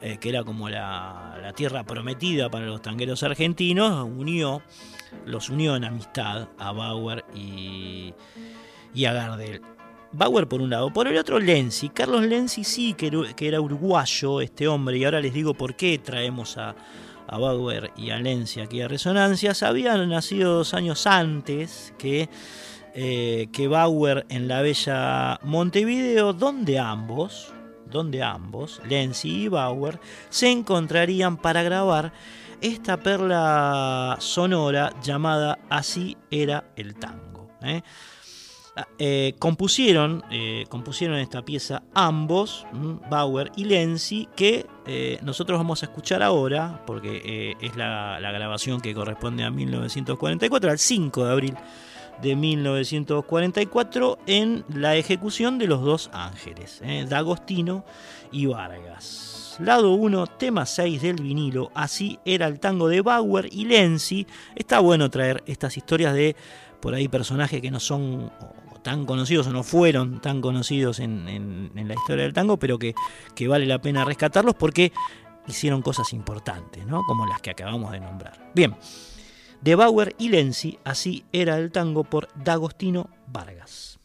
eh, que era como la, la, tierra prometida para los tangueros argentinos, unió, los unió en amistad a Bauer y, y a Gardel. Bauer por un lado, por el otro Lenzi. Carlos Lenzi sí que era, uruguayo este hombre y ahora les digo por qué traemos a, a Bauer y a Lenzi aquí a Resonancias. Habían nacido dos años antes que, eh, que Bauer en la bella Montevideo, donde ambos, donde ambos, Lenzi y Bauer, se encontrarían para grabar esta perla sonora llamada Así era el tango. ¿eh? Eh, compusieron, eh, compusieron esta pieza ambos, Bauer y Lenzi, que eh, nosotros vamos a escuchar ahora, porque es la, la, grabación que corresponde a 1944, al 5 de abril de 1944, en la ejecución de los dos ángeles, D'Agostino y Vargas. Lado 1, tema 6 del vinilo, así era el tango de Bauer y Lenzi. Está bueno traer estas historias de por ahí personajes que no son tan conocidos o no fueron tan conocidos en, en, la historia del tango, pero que, que, vale la pena rescatarlos porque hicieron cosas importantes, ¿no? como las que acabamos de nombrar. Bien, de Bauer y Lenzi, así era el tango por D'Agostino Vargas.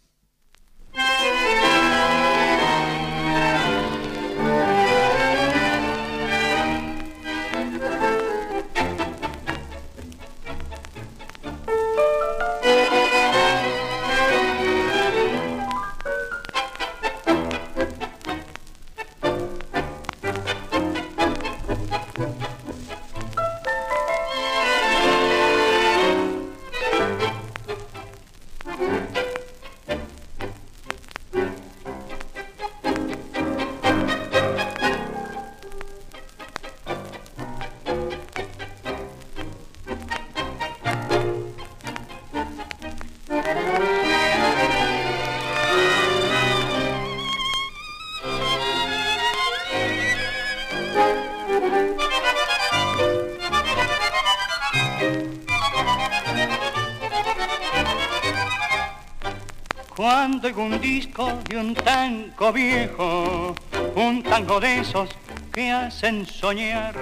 De un tango viejo, un tango de esos que hacen soñar,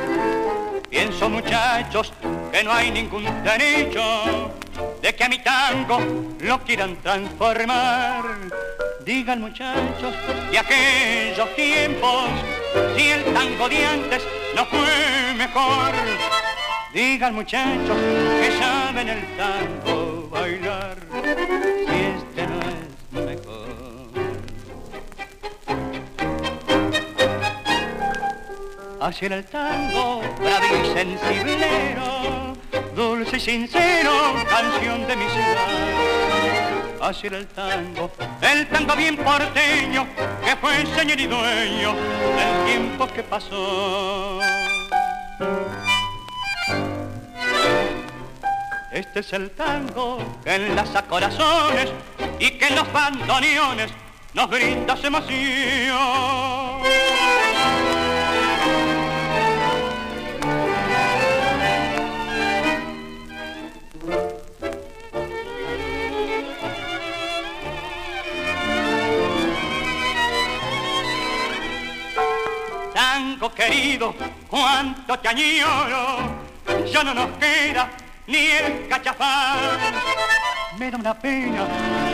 pienso muchachos que no hay ningún derecho de que a mi tango lo quieran transformar. Digan muchachos de aquellos tiempos, si el tango de antes no fue mejor. Digan muchachos que saben el tango bailar, Así era el tango, bravo y sensiblero, dulce y sincero, canción de mi ciudad. Así era el tango, el tango bien porteño, que fue señor y dueño del tiempo que pasó. Este es el tango que enlaza corazones y que en los bandoneones nos brinda emoción. Querido, cuánto te añoro, ya no nos queda ni el cachafán. Me da una pena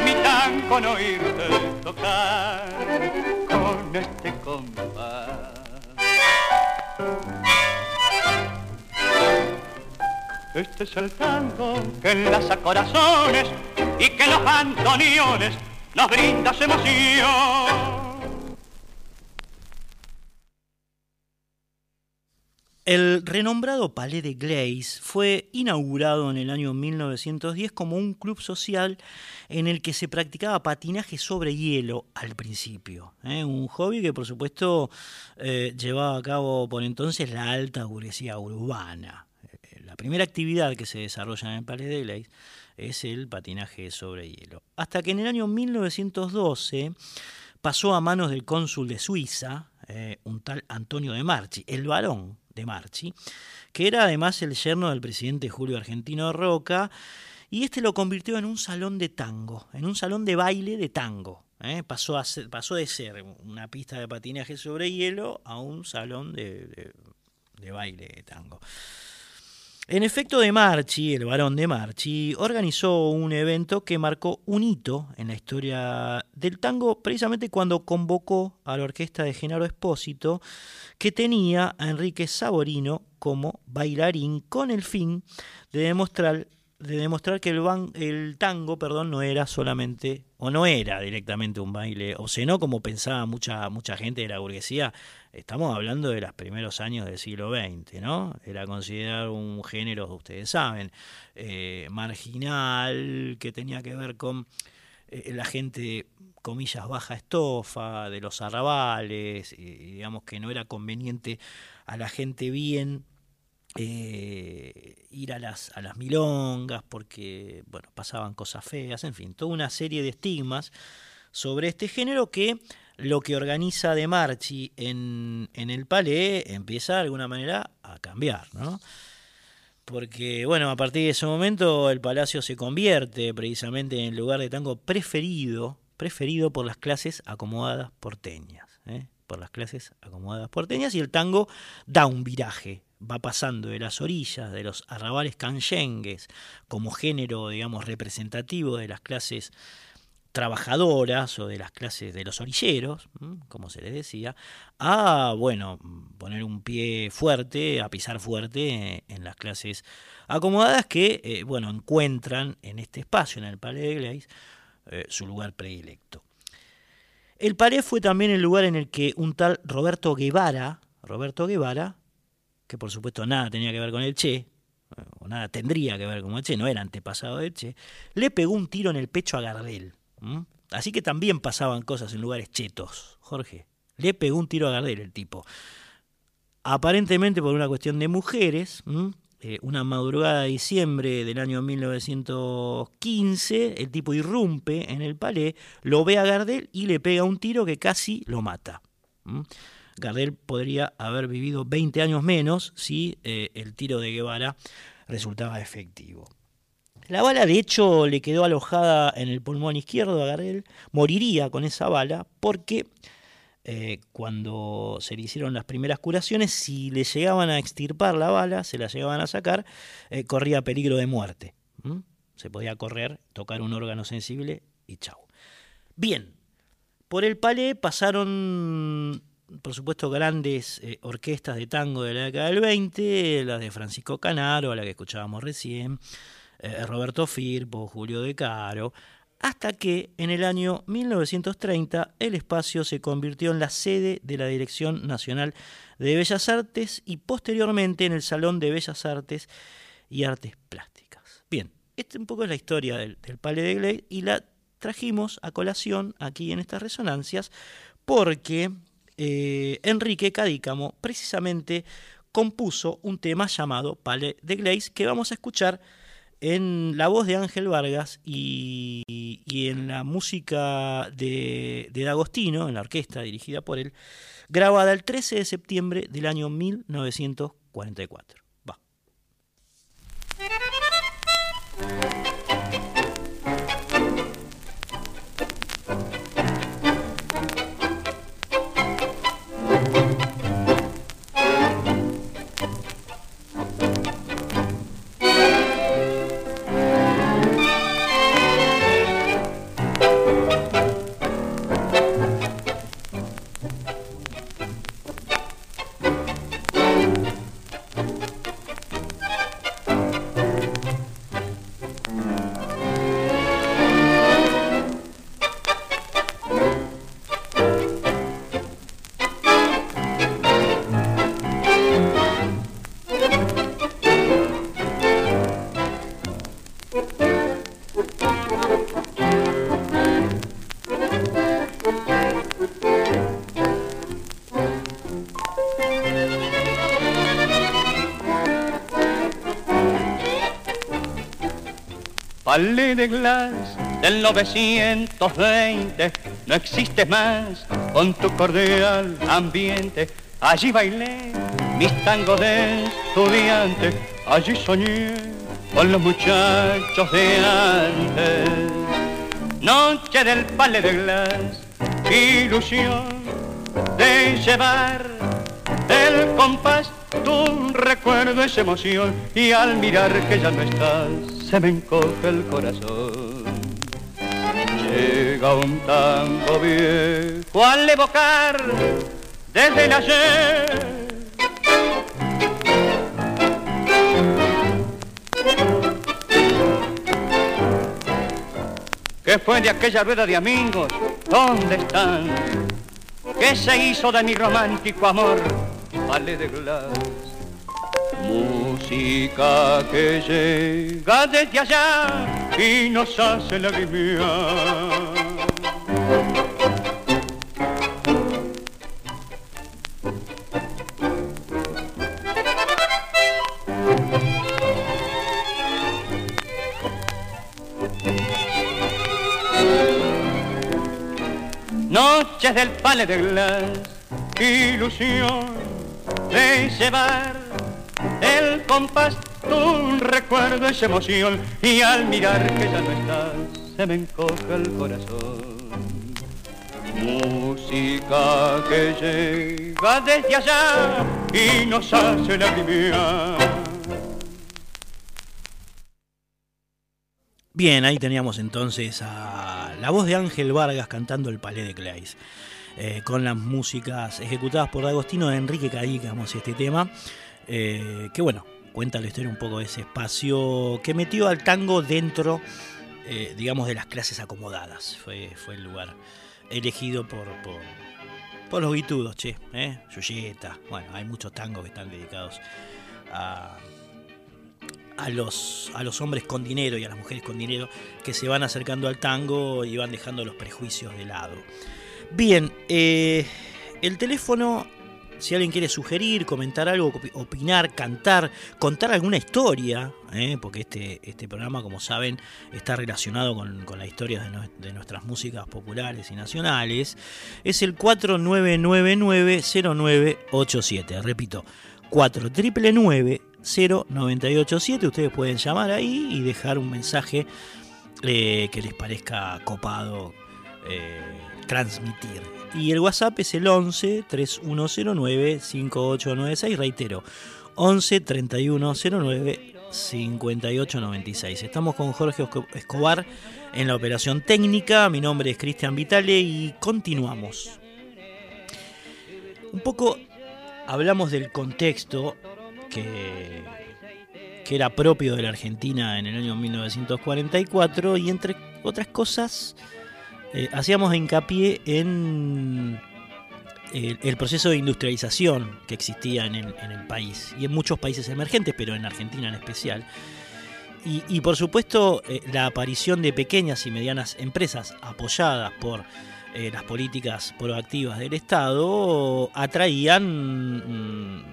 mi tango no irte tocar con este compás. Este es el tango que enlaza corazones y que los bandoneones nos brinda su emoción. El renombrado Palais de Glace fue inaugurado en el año 1910 como un club social en el que se practicaba patinaje sobre hielo al principio. ¿eh? Un hobby que por supuesto eh, llevaba a cabo por entonces la alta burguesía urbana. Eh, la primera actividad que se desarrolla en el Palais de Glace es el patinaje sobre hielo. Hasta que en el año 1912 pasó a manos del cónsul de Suiza, un tal Antonio de Marchi, el varón de Marchi, que era además el yerno del presidente Julio Argentino Roca, y este lo convirtió en un salón de tango, en un salón de baile de tango. ¿eh? Pasó, de ser una pista de patinaje sobre hielo a un salón de baile de tango. En efecto de Marchi, el varón de Marchi, organizó un evento que marcó un hito en la historia del tango, precisamente cuando convocó a la orquesta de Genaro Espósito, que tenía a Enrique Saborino como bailarín con el fin de demostrar de demostrar que el, el tango perdón, no era solamente, o no era directamente un baile no como pensaba mucha, mucha gente de la burguesía. Estamos hablando de los primeros años del siglo XX, ¿no? Era considerado un género, ustedes saben, eh, marginal, que tenía que ver con eh, la gente, comillas, baja estofa, de los arrabales, y digamos que no era conveniente a la gente bien eh, ir a las, a las milongas porque bueno, pasaban cosas feas, en fin, toda una serie de estigmas sobre este género que lo que organiza De Marchi en, en el Palais empieza de alguna manera a cambiar, ¿no? Porque, bueno, a partir de ese momento el palacio se convierte precisamente en el lugar de tango preferido, preferido por las clases acomodadas porteñas, ¿eh? por las clases acomodadas porteñas, y el tango da un viraje va pasando de las orillas, de los arrabales canyengues, como género, digamos, representativo de las clases trabajadoras o de las clases de los orilleros, como se les decía, a, bueno, poner un pie fuerte, a pisar fuerte en las clases acomodadas que, eh, bueno, encuentran en este espacio, en el Palais de Glace, eh, su lugar predilecto. El Palais fue también el lugar en el que un tal Roberto Guevara, Roberto Guevara, que por supuesto nada tenía que ver con el Che, o nada tendría que ver con el Che, no era antepasado del Che, le pegó un tiro en el pecho a Gardel. Así que también pasaban cosas en lugares chetos, Jorge. Le pegó un tiro a Gardel el tipo. Aparentemente por una cuestión de mujeres, eh, una madrugada de diciembre del año 1915, el tipo irrumpe en el palé, lo ve a Gardel y le pega un tiro que casi lo mata. Gardel podría haber vivido 20 años menos si eh, el tiro de Guevara resultaba efectivo. La bala de hecho le quedó alojada en el pulmón izquierdo a Gardel, moriría con esa bala porque eh, cuando se le hicieron las primeras curaciones, si le llegaban a extirpar la bala, se la llegaban a sacar, eh, corría peligro de muerte. Se podía correr, tocar un órgano sensible y chau. Bien, por el palé pasaron por supuesto, grandes eh, orquestas de tango de la década del 20, las de Francisco Canaro, a la que escuchábamos recién, eh, Roberto Firpo, Julio De Caro, hasta que en el año 1930 el espacio se convirtió en la sede de la Dirección Nacional de Bellas Artes y posteriormente en el Salón de Bellas Artes y Artes Plásticas. Bien, esta un poco es la historia del, Palais de Gley y la trajimos a colación aquí en estas resonancias porque eh, Enrique Cadícamo precisamente compuso un tema llamado Palais de Glace que vamos a escuchar en la voz de Ángel Vargas y, en la música de, de D'Agostino, en la orquesta dirigida por él, grabada el 13 de septiembre del año 1944. Palais de Glass del 920, no existes más con tu cordial ambiente. Allí bailé mis tangos de estudiante, allí soñé con los muchachos de antes. Noche del Palais de Glass, ilusión de llevar el compás, tu recuerdo es emoción y al mirar que ya no estás se me encoge el corazón. Llega un tango viejo al evocar desde el ayer. ¿Qué fue de aquella rueda de amigos? ¿Dónde están? ¿Qué se hizo de mi romántico amor? Vale de glass Música que llega desde allá y nos hace lagrimear. Noches del pale de glass, ilusión de llevar el compás, tu recuerdo es emoción y al mirar que ya no estás se me encoge el corazón. Música que llega desde allá y nos hace lagrimear. Bien, ahí teníamos entonces a la voz de Ángel Vargas cantando el Palais de Clays. Eh, con las músicas ejecutadas por Agostino de Enrique Cadícamos este tema, eh, que bueno, cuenta la historia un poco de ese espacio que metió al tango dentro, eh, digamos, de las clases acomodadas. Fue, fue el lugar elegido por, por, los guitudos, che, ¿eh? Yuyeta. Bueno, hay muchos tangos que están dedicados a, a, los, a los hombres con dinero y a las mujeres con dinero que se van acercando al tango y van dejando los prejuicios de lado. Bien, eh, el teléfono si alguien quiere sugerir, comentar algo, opinar, cantar, contar alguna historia, ¿eh? porque este, este programa, como saben, está relacionado con, la historia de, de, nuestras músicas populares y nacionales, es el 4999-0987. Repito, 4999-0987. Ustedes pueden llamar ahí y dejar un mensaje eh, que les parezca copado eh, transmitir. Y el WhatsApp es el 11 3109 5896. Reitero, 11 3109 5896. Estamos con Jorge Escobar en la operación técnica. Mi nombre es Cristian Vitale y continuamos. Un poco hablamos del contexto que, que era propio de la Argentina en el año 1944 y entre otras cosas eh, hacíamos hincapié en el, proceso de industrialización que existía en el, país y en muchos países emergentes, pero en Argentina en especial. Y, por supuesto eh, la aparición de pequeñas y medianas empresas apoyadas por eh, las políticas proactivas del Estado atraían mm,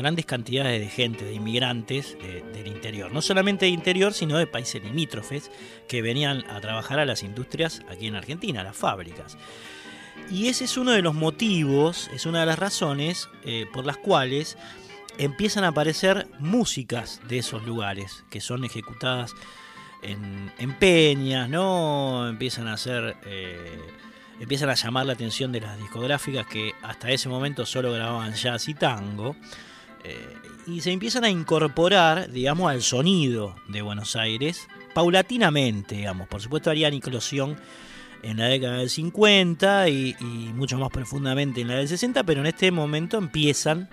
grandes cantidades de gente, de inmigrantes del interior. No solamente de interior, sino de países limítrofes que venían a trabajar a las industrias aquí en Argentina, a las fábricas. Y ese es uno de los motivos, es una de las razones eh, por las cuales empiezan a aparecer músicas de esos lugares, que son ejecutadas en, peñas, ¿no? Empiezan a hacer. Eh, empiezan a llamar la atención de las discográficas que hasta ese momento solo grababan jazz y tango. Eh, y se empiezan a incorporar, digamos, al sonido de Buenos Aires, paulatinamente, digamos. Por supuesto harían inclusión en la década del 50 y, mucho más profundamente en la del 60, pero en este momento empiezan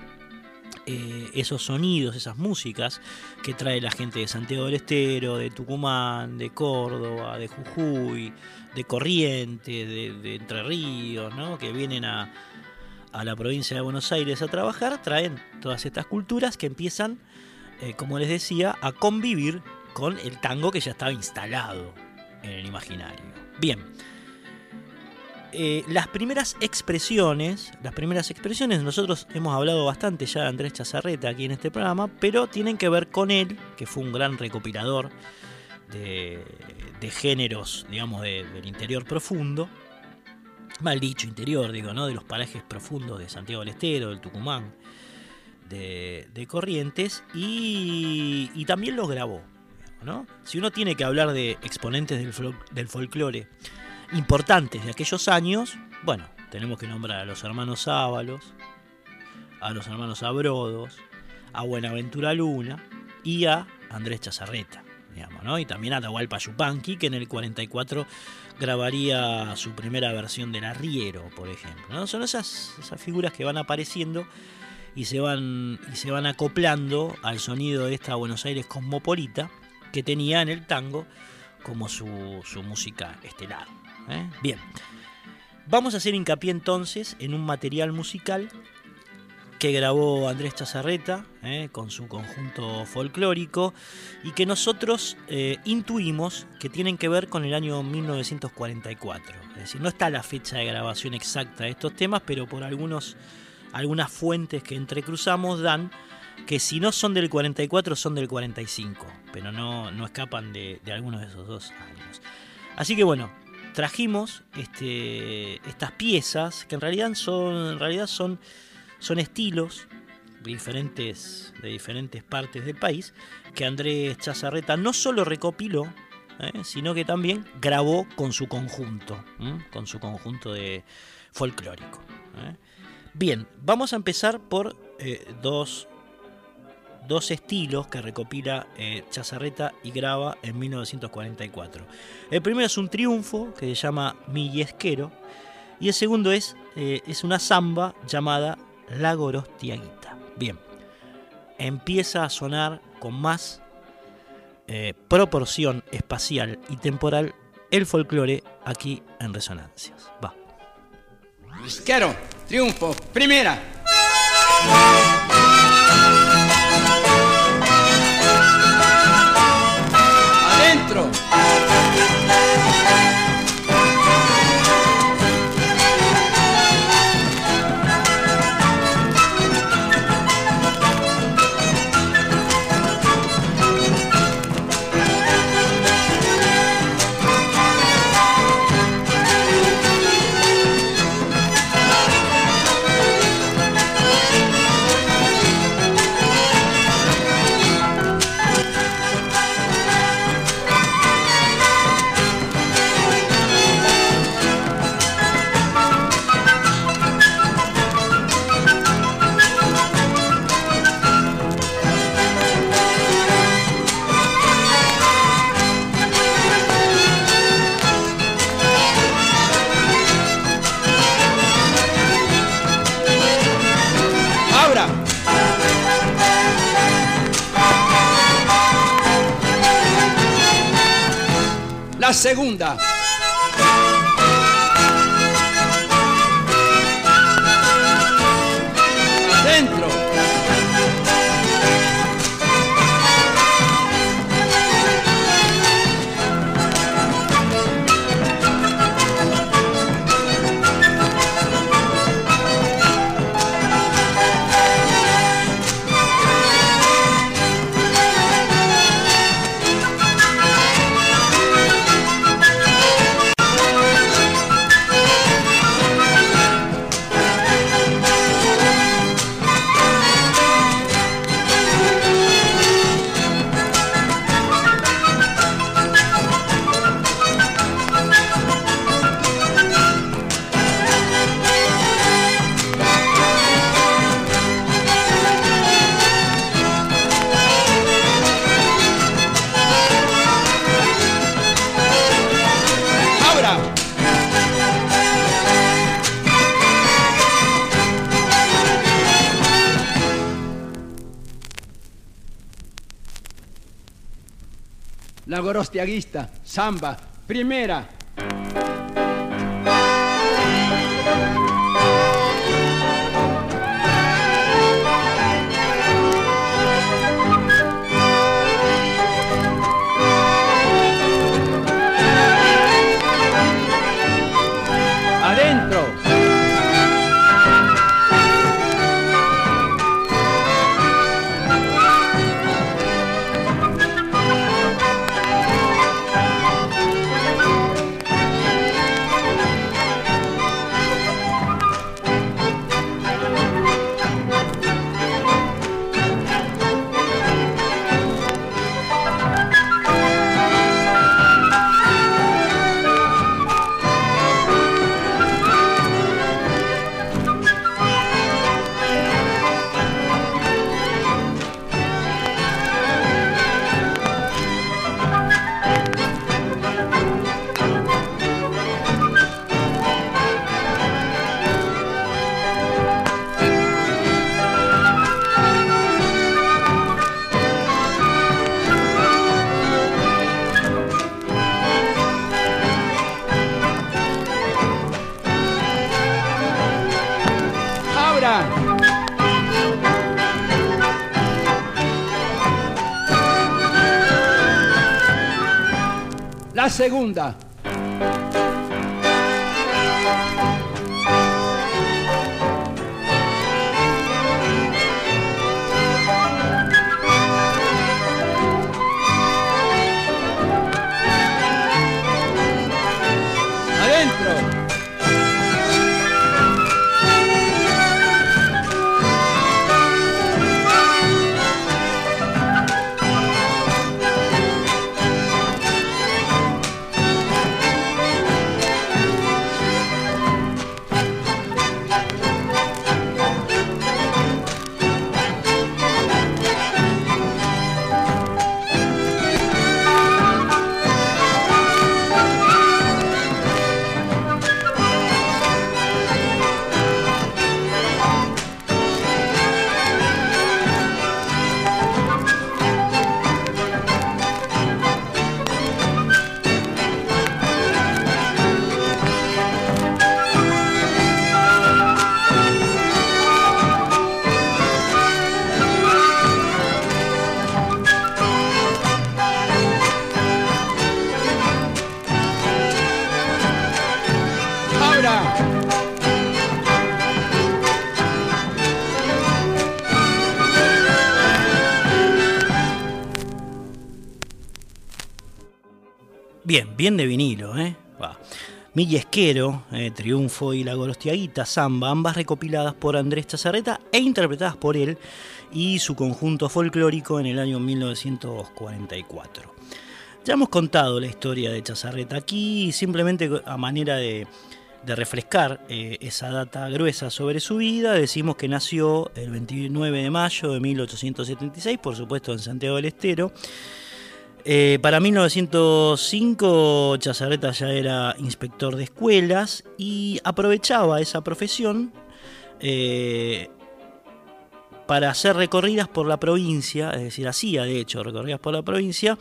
eh, esos sonidos, esas músicas que trae la gente de Santiago del Estero, de Tucumán, de Córdoba, de Jujuy, de Corrientes, de, Entre Ríos, ¿no? que vienen a, a, la provincia de Buenos Aires a trabajar, traen todas estas culturas que empiezan, eh, como les decía, a convivir con el tango que ya estaba instalado en el imaginario. Bien, eh, las primeras expresiones, las primeras expresiones, nosotros hemos hablado bastante ya de Andrés Chazarreta aquí en este programa, pero tienen que ver con él, que fue un gran recopilador de, géneros, digamos, del interior profundo, mal dicho interior, digo, ¿no? De los parajes profundos de Santiago del Estero, del Tucumán, de, Corrientes, y, también los grabó. ¿no? Si uno tiene que hablar de exponentes del, del folclore, importantes de aquellos años, bueno, tenemos que nombrar a los hermanos Ábalos, a los hermanos Abrodos, a Buenaventura Luna y a Andrés Chazarreta, Y también a Tahualpa Yupanqui, que en el 44 grabaría su primera versión del Arriero, por ejemplo. ¿no? Son esas, esas figuras que van apareciendo y se van, y se van acoplando al sonido de esta Buenos Aires cosmopolita que tenía en el tango como su, su música estelar. ¿eh? Bien, vamos a hacer hincapié entonces en un material musical que grabó Andrés Chazarreta ¿eh? con su conjunto folclórico y que nosotros eh, intuimos que tienen que ver con el año 1944. Es decir, no está la fecha de grabación exacta de estos temas, pero por algunos, algunas fuentes que entrecruzamos dan que si no son del 44 son del 45, pero no, no escapan de, de algunos de esos dos años. Así que bueno, trajimos este, estas piezas que en realidad son, en realidad son, son estilos de diferentes, de diferentes partes del país que Andrés Chazarreta no solo recopiló, ¿eh? sino que también grabó con su conjunto, con su conjunto de folclórico. ¿eh? Bien, vamos a empezar por eh, dos dos estilos que recopila Chazarreta y graba en 1944. El primero es un triunfo que se llama Millesquero y el segundo es, es una samba llamada La Gorostiaguita. Bien, empieza a sonar con más eh, proporción espacial y temporal el folclore aquí en Resonancias. Va. Quiero, triunfo, primera. Segunda. Gorostiaguista, samba, primera. Segunda. Bien de vinilo, ¿eh? Va. Millesquero, eh, Triunfo y La Gorostiaguita, Samba, ambas recopiladas por Andrés Chazarreta e interpretadas por él y su conjunto folclórico en el año 1944. Ya hemos contado la historia de Chazarreta aquí, simplemente a manera de, refrescar eh, esa data gruesa sobre su vida, decimos que nació el 29 de mayo de 1876, por supuesto en Santiago del Estero, eh, para 1905 Chazarreta ya era inspector de escuelas y aprovechaba esa profesión eh, para hacer recorridas por la provincia, es decir, hacía de hecho recorridas por la provincia,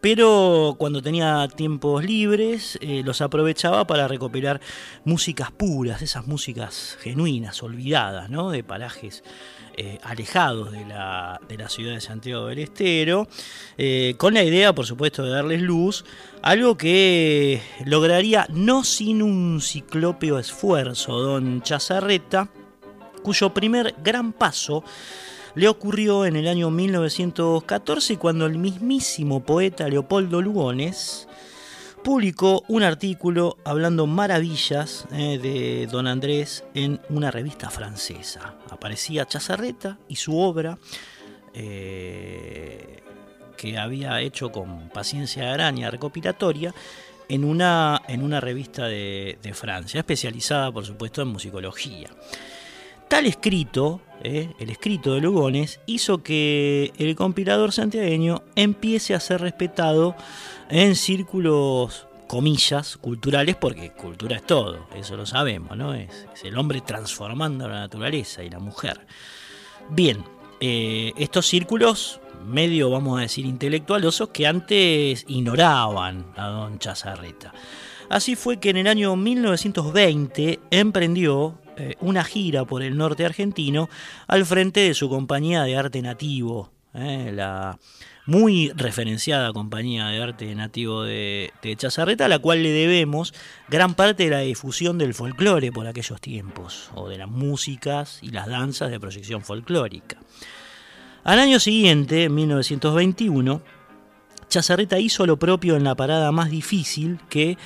pero cuando tenía tiempos libres eh, los aprovechaba para recopilar músicas puras, esas músicas genuinas, olvidadas, ¿no? de parajes eh, alejados de la, ciudad de Santiago del Estero, eh, con la idea, por supuesto, de darles luz, algo que lograría no sin un ciclópeo esfuerzo don Chazarreta, cuyo primer gran paso le ocurrió en el año 1914 cuando el mismísimo poeta Leopoldo Lugones publicó un artículo hablando maravillas eh, de don Andrés en una revista francesa. Aparecía Chazarreta y su obra, eh, que había hecho con paciencia de araña recopilatoria, en una, en una revista de, Francia, especializada por supuesto en musicología. Tal escrito, eh, el escrito de Lugones, hizo que el compilador santiagueño empiece a ser respetado en círculos, comillas, culturales, porque cultura es todo, eso lo sabemos, ¿no? Es, el hombre transformando la naturaleza y la mujer. Bien, eh, estos círculos medio, vamos a decir, intelectualosos que antes ignoraban a don Chazarreta. Así fue que en el año 1920 emprendió eh, una gira por el norte argentino al frente de su compañía de arte nativo, eh, la muy referenciada compañía de arte nativo de, Chazarreta, a la cual le debemos gran parte de la difusión del folclore por aquellos tiempos, o de las músicas y las danzas de proyección folclórica. Al año siguiente, en 1921, Chazarreta hizo lo propio en la parada más difícil que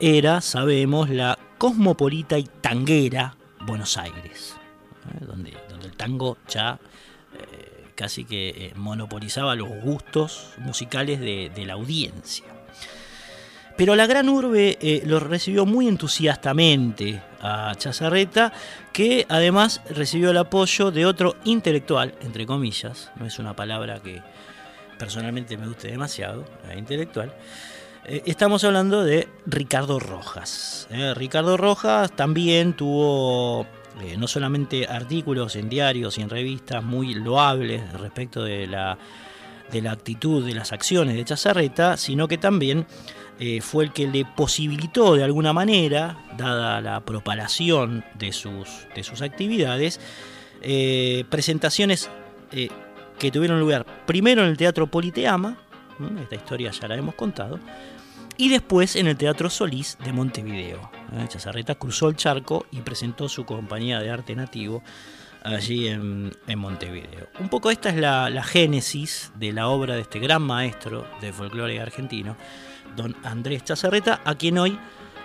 era, sabemos, la cosmopolita y tanguera Buenos Aires, ¿eh? donde, donde, el tango ya casi que eh, monopolizaba los gustos musicales de, la audiencia. Pero la gran urbe eh, lo recibió muy entusiastamente a Chazarreta, que además recibió el apoyo de otro intelectual, entre comillas, no es una palabra que personalmente me guste demasiado, intelectual, estamos hablando de Ricardo Rojas. Eh, Ricardo Rojas también tuvo eh, no solamente artículos en diarios y en revistas muy loables respecto de la, de la actitud, de las acciones de Chazarreta, sino que también eh, fue el que le posibilitó de alguna manera, dada la propalación de sus, de sus actividades, presentaciones que tuvieron lugar primero en el Teatro Politeama, esta historia ya la hemos contado, y después en el Teatro Solís de Montevideo. ¿eh? Chazarreta cruzó el charco y presentó su compañía de arte nativo allí en, Montevideo. Un poco esta es la, génesis de la obra de este gran maestro de folclore argentino, don Andrés Chazarreta, a quien hoy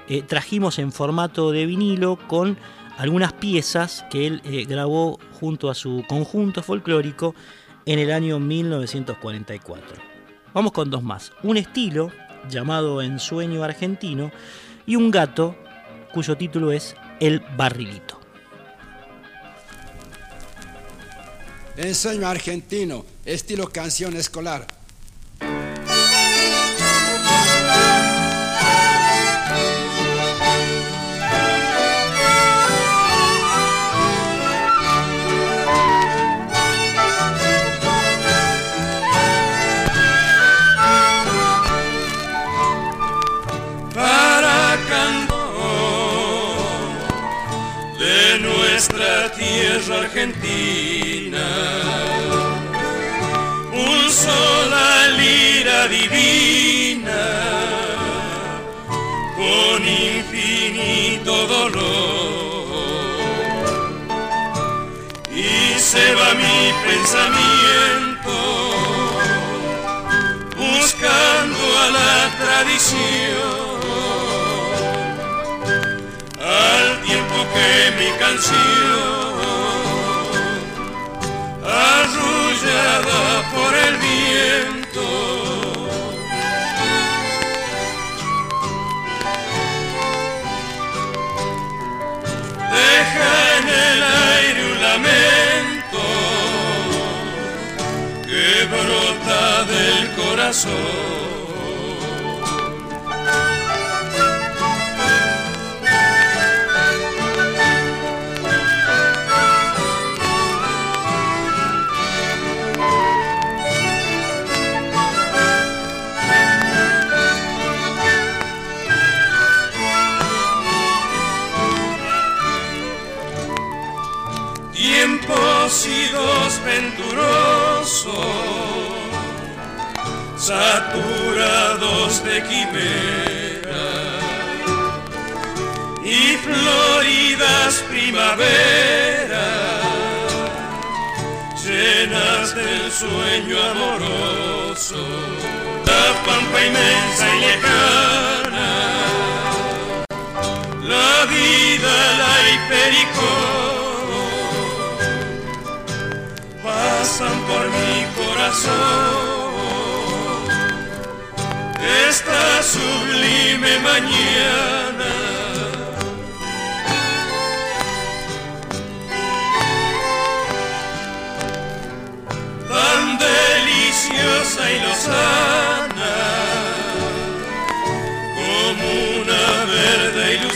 eh, trajimos en formato de vinilo con algunas piezas que él eh, grabó junto a su conjunto folclórico en el año 1944. Vamos con dos más. Un estilo llamado Ensueño Argentino, y un gato cuyo título es El Barrilito. Ensueño Argentino, estilo canción escolar. Argentina. Un sola lira divina, con infinito dolor. Y se va mi pensamiento, buscando a la tradición. Al tiempo que mi canción arrullada por el viento. Deja en el aire un lamento que brota del corazón. Dos venturosos, saturados de quimera y floridas primaveras, llenas del sueño amoroso, la pampa inmensa y lejana, la vida, la hipericón pasan por mi corazón. Esta sublime mañana. Tan deliciosa y lozana como una verde ilusión.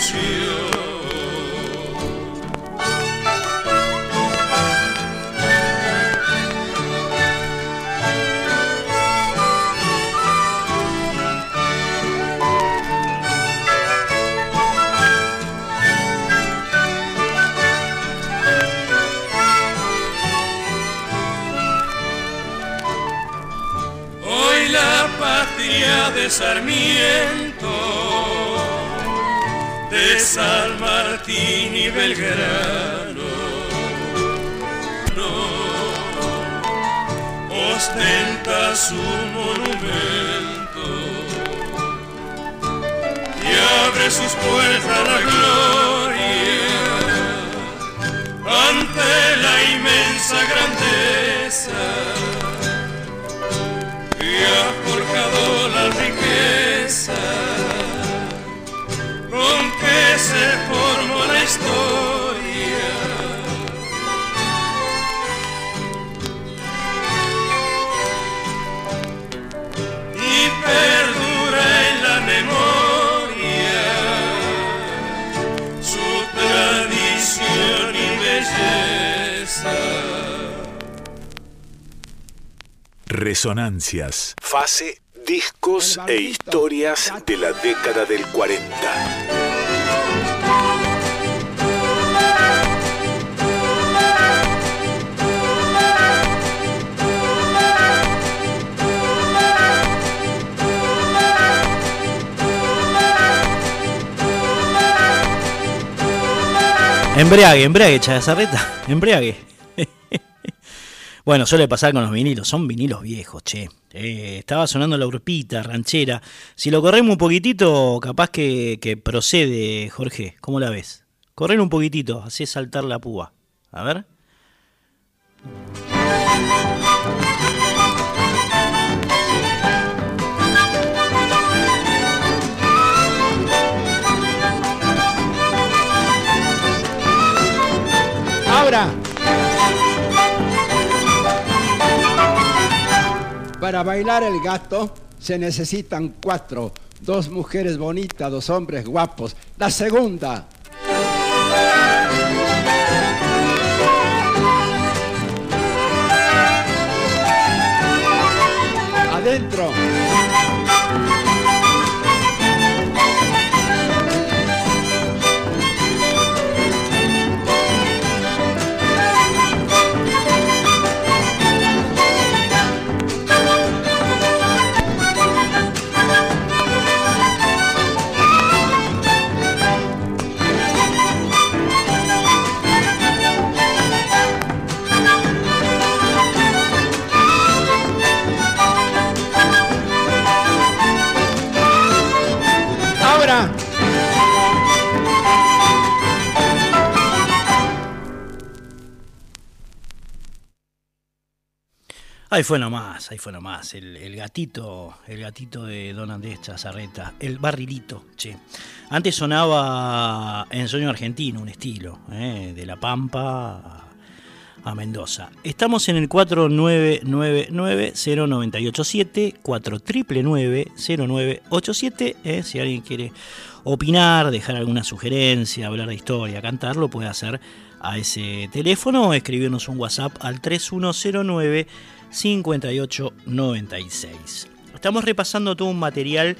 De Sarmiento, de San Martín y Belgrano. No, ostenta su monumento y abre sus puertas a la gloria ante la inmensa grandeza ha se formó la historia. Y perdura en la memoria su tradición y belleza. Resonancias. Fase, discos e historias de la década del 40. Embriague, embriague, Chazarreta, embriague. Bueno, suele pasar con los vinilos, son vinilos viejos, che. Eh, estaba sonando la urpita, ranchera. Si lo corremos un poquitito, capaz que, procede, Jorge. ¿Cómo la ves? Correr un poquitito, así saltar la púa. A ver. Ahora. Para bailar el gato se necesitan cuatro, dos mujeres bonitas, dos hombres guapos. La segunda. Ahí fue nomás, ahí fue nomás. El, gatito, el gatito de Don Andrés Chazarreta, el barrilito, che. Antes sonaba en sueño argentino, un estilo, eh, de La Pampa a, Mendoza. Estamos en el 4999-0987, 4999-0987. Eh, si alguien quiere opinar, dejar alguna sugerencia, hablar de historia, cantar, lo puede hacer a ese teléfono o escribirnos un WhatsApp al 3109 5896. Estamos repasando todo un material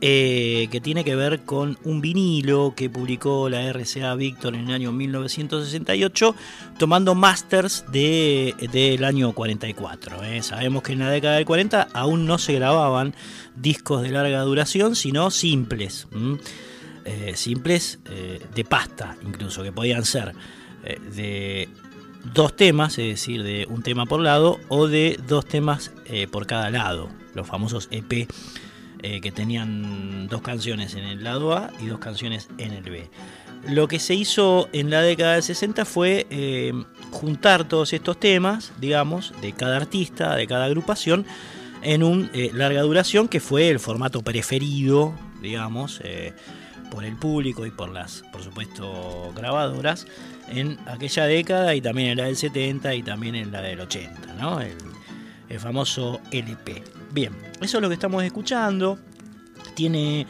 eh, que tiene que ver con un vinilo que publicó la RCA Victor en el año 1968, tomando masters del de, año 44. ¿eh? Sabemos que en la década del 40 aún no se grababan discos de larga duración, sino simples, eh, simples de pasta incluso, que podían ser de dos temas, es decir, de un tema por lado o de dos temas eh, por cada lado, los famosos EP eh, que tenían dos canciones en el lado A y dos canciones en el B. Lo que se hizo en la década del 60 fue eh, juntar todos estos temas, digamos, de cada artista, de cada agrupación, en un larga duración que fue el formato preferido, digamos, por el público y por las, por supuesto, grabadoras en aquella década y también en la del 70 y también en la del 80, ¿no? El, famoso LP. Bien, eso es lo que estamos escuchando. Tiene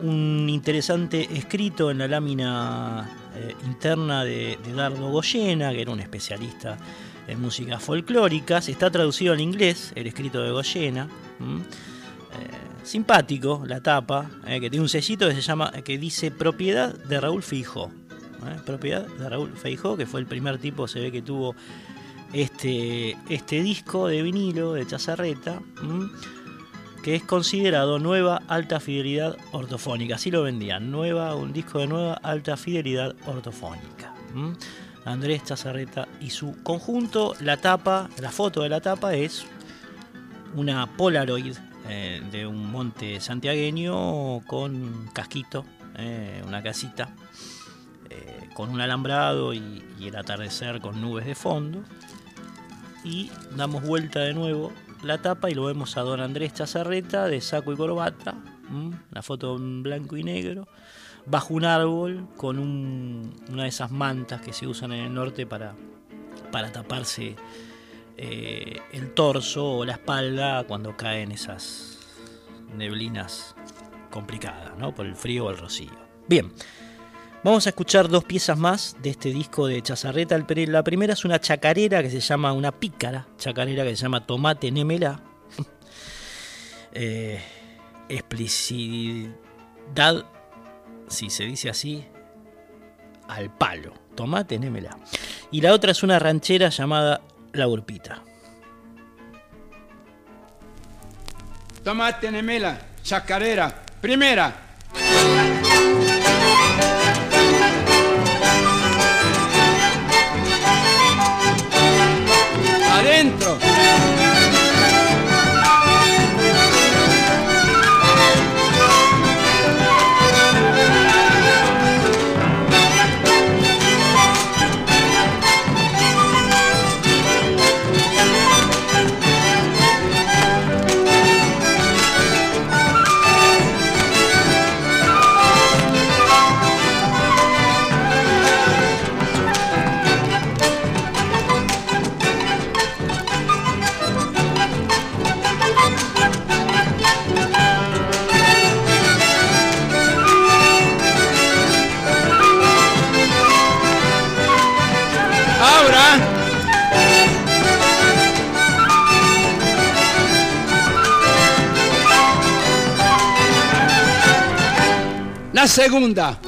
un interesante escrito en la lámina eh, interna de, Dardo Goyena, que era un especialista en músicas folclóricas. Está traducido al inglés, el escrito de Goyena. Simpático la tapa, eh, que tiene un sellito que se llama, que dice propiedad de Raúl Fijo. ¿eh? propiedad de Raúl Feijó, que fue el primer tipo, se ve que tuvo este, este disco de vinilo de Chazarreta, que es considerado nueva alta fidelidad ortofónica. Así lo vendían, nueva, un disco de nueva alta fidelidad ortofónica. Andrés Chazarreta y su conjunto, la tapa, la foto de la tapa es una Polaroid eh, de un monte santiagueño con casquito, eh, una casita, eh, con un alambrado y, el atardecer con nubes de fondo. Y damos vuelta de nuevo la tapa y lo vemos a don Andrés Chazarreta de saco y corbata, la foto en blanco y negro, bajo un árbol con una de esas mantas que se usan en el norte para, para taparse eh, el torso o la espalda cuando caen esas neblinas complicadas, ¿no? por el frío o el rocío. Bien. Vamos a escuchar dos piezas más de este disco de Chazarreta. La primera es una chacarera que se llama, una pícara chacarera que se llama Tomate Nemela. eh, explicidad, si se dice así, al palo. Tomate Nemela. Y la otra es una ranchera llamada La Urpita. Tomate Nemela, chacarera, primera. La segunda.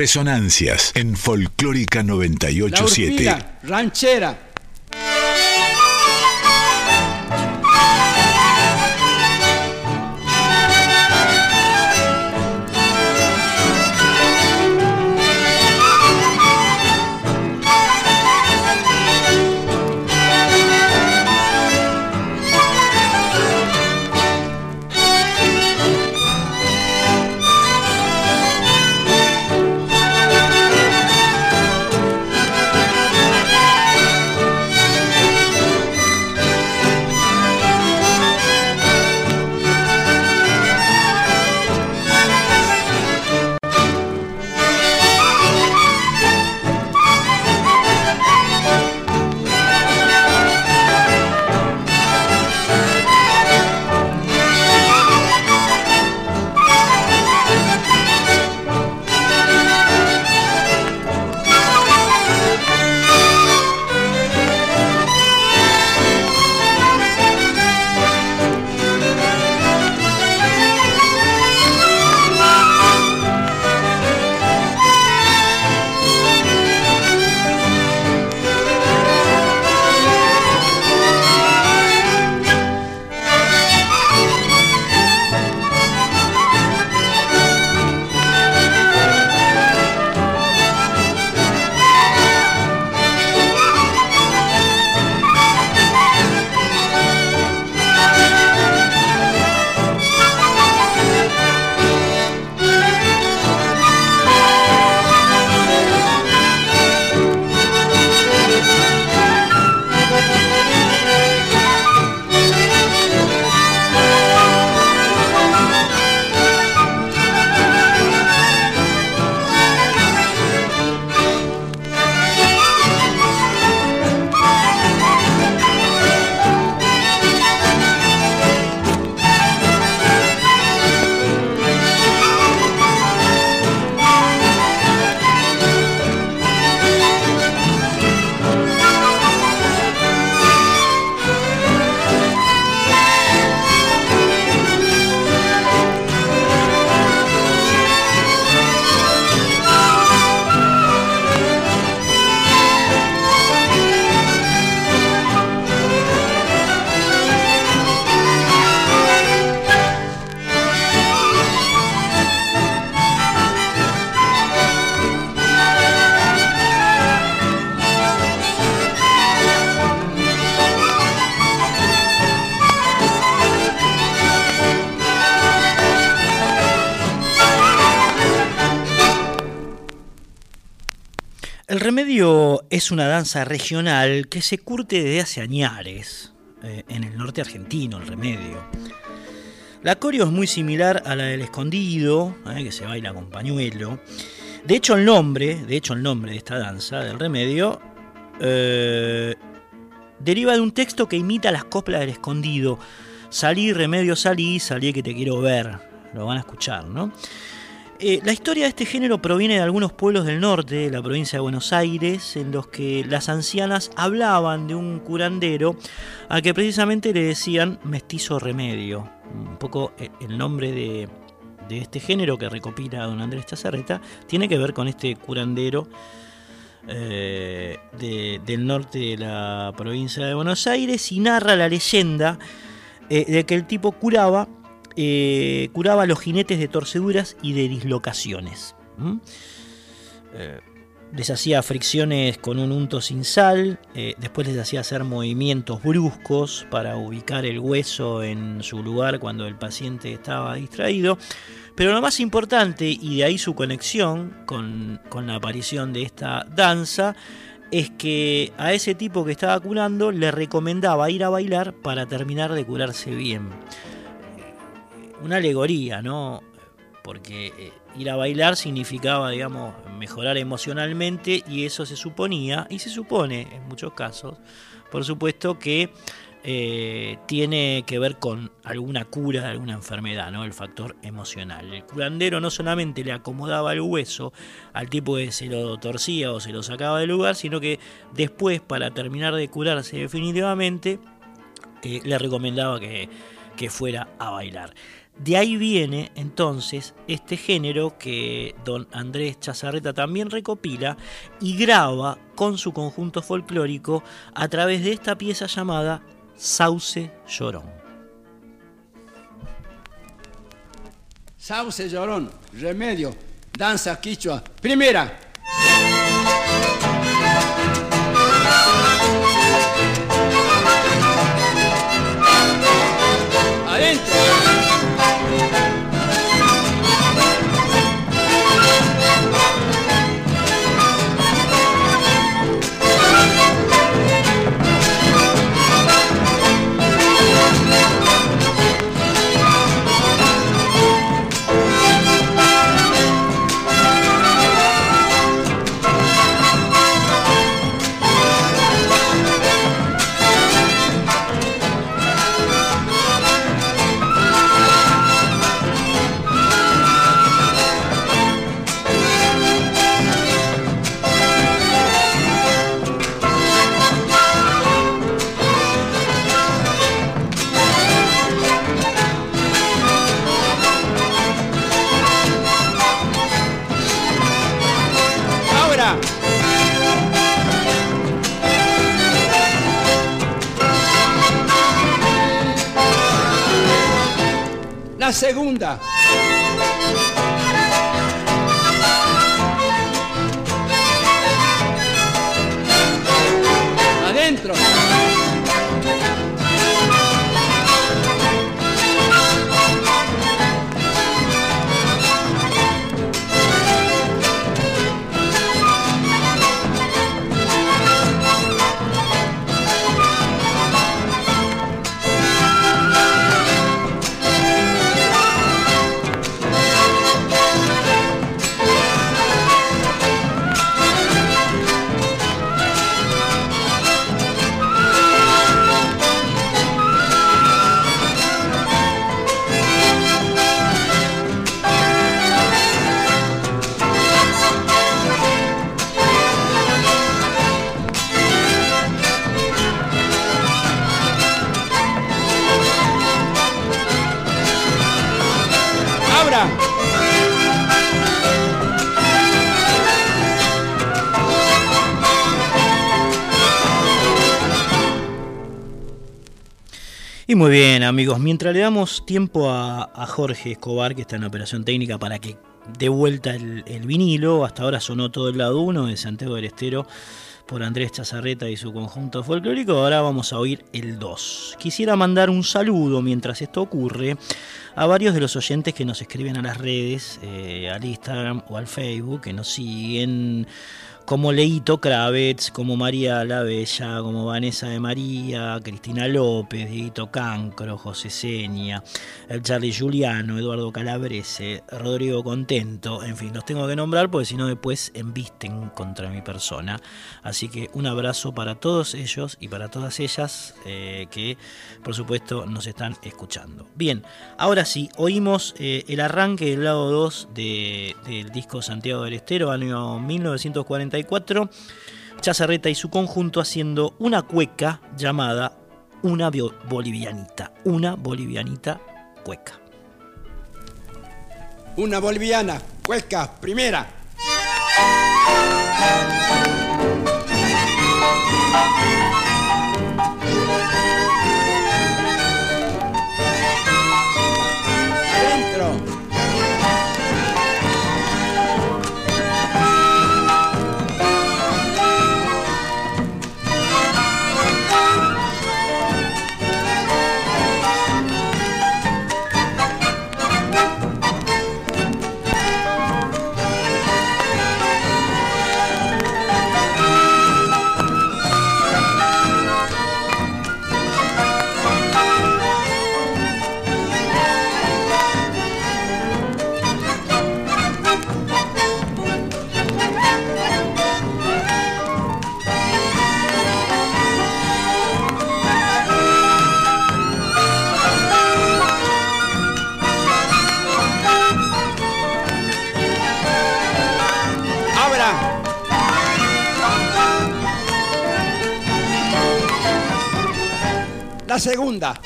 Resonancias en Folclórica 987. La ranchera, es una danza regional que se curte desde hace añares eh, en el norte argentino, el remedio. La coreo es muy similar a la del escondido, eh, que se baila con pañuelo. De hecho, el nombre, de hecho, el nombre de esta danza, del remedio, eh, deriva de un texto que imita las coplas del escondido. Salí, remedio, salí, salí que te quiero ver. Lo van a escuchar, ¿no? Eh, la historia de este género proviene de algunos pueblos del norte, de la provincia de Buenos Aires, en los que las ancianas hablaban de un curandero a que precisamente le decían mestizo remedio. Un poco eh, el nombre de, este género que recopila don Andrés Chazarreta tiene que ver con este curandero eh, del norte de la provincia de Buenos Aires y narra la leyenda de que el tipo curaba eh, curaba a los jinetes de torceduras y de dislocaciones. Eh, les hacía fricciones con un unto sin sal, eh, después les hacía hacer movimientos bruscos para ubicar el hueso en su lugar cuando el paciente estaba distraído. Pero lo más importante, y de ahí su conexión con, con la aparición de esta danza, es que a ese tipo que estaba curando le recomendaba ir a bailar para terminar de curarse bien una alegoría, ¿no? Porque eh, ir a bailar significaba, digamos, mejorar emocionalmente y eso se suponía, y se supone en muchos casos, por supuesto que eh, tiene que ver con alguna cura de alguna enfermedad, ¿no? El factor emocional. El curandero no solamente le acomodaba el hueso al tipo que se lo torcía o se lo sacaba del lugar, sino que después, para terminar de curarse definitivamente, eh, le recomendaba que, que fuera a bailar. De ahí viene entonces este género que don Andrés Chazarreta también recopila y graba con su conjunto folclórico a través de esta pieza llamada Sauce Llorón. Sauce Llorón, remedio, danza quichua. Primera. Amigos, mientras le damos tiempo a, Jorge Escobar, que está en operación técnica, para que dé vuelta el, vinilo, hasta ahora sonó todo el lado 1 de Santiago del Estero por Andrés Chazarreta y su conjunto folclórico, ahora vamos a oír el 2. Quisiera mandar un saludo mientras esto ocurre a varios de los oyentes que nos escriben a las redes, eh, al Instagram o al Facebook, que nos siguen como Leito Kravets, como María la Bella, como Vanessa de María, Cristina López, Dieguito Cancro, José Seña, Charlie Juliano, Eduardo Calabrese, Rodrigo Contento, en fin, los tengo que nombrar porque si no después embisten contra mi persona. Así que un abrazo para todos ellos y para todas ellas eh, que por supuesto nos están escuchando. Bien, ahora sí, oímos eh, el arranque del lado 2 del disco Santiago del Estero, año 1940 Chazarreta y su conjunto haciendo una cueca llamada Una Bolivianita. Una Bolivianita cueca. Una boliviana, cueca, primera. Segunda.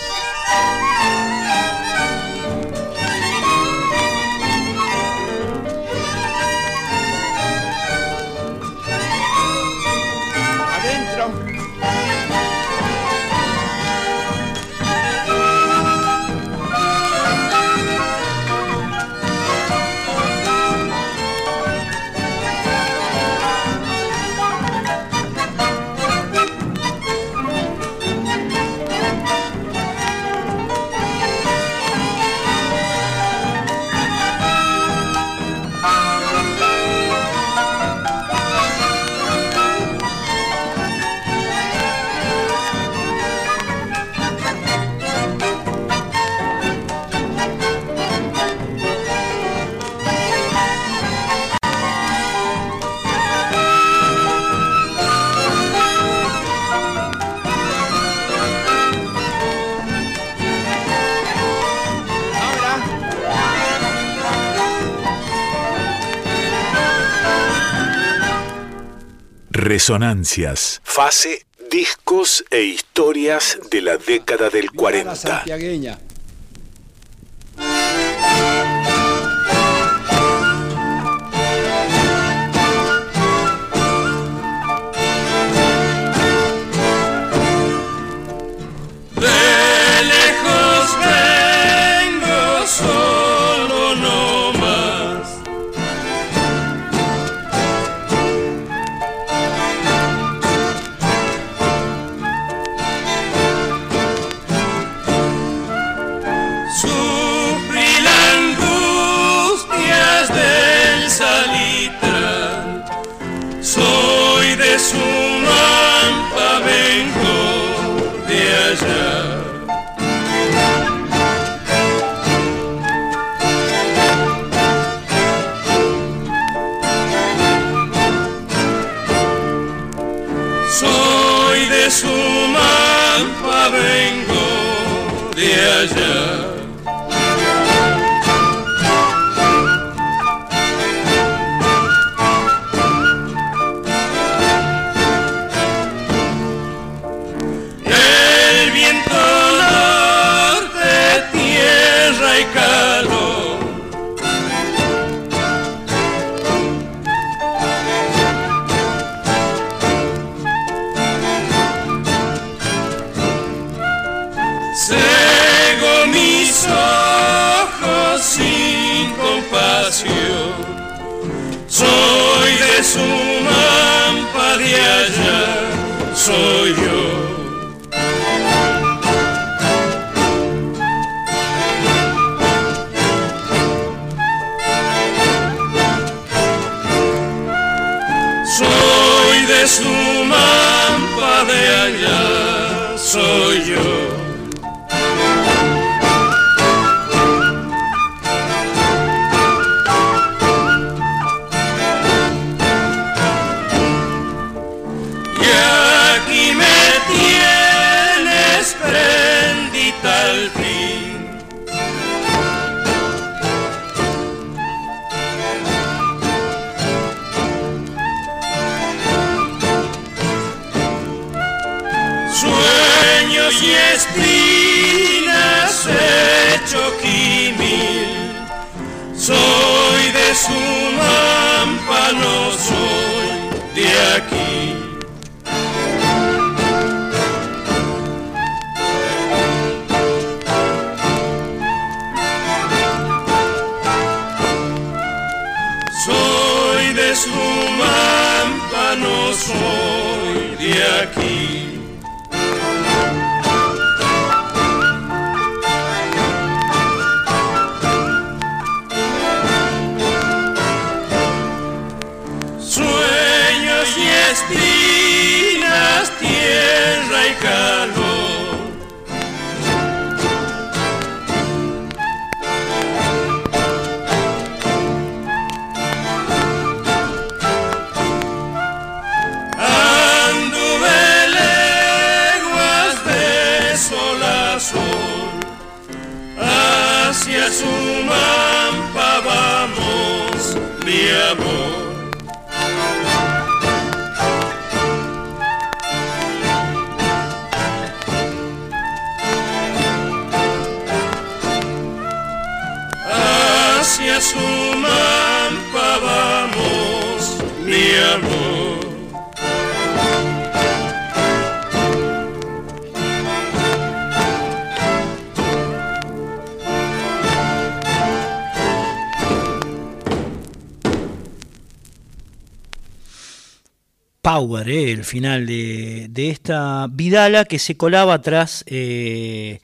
Resonancias. Fase, discos e historias de la década del 40. Soul. de su mampa de allá soy yo. Su mampa, Power, eh, el final de, de, esta Vidala que se colaba tras eh,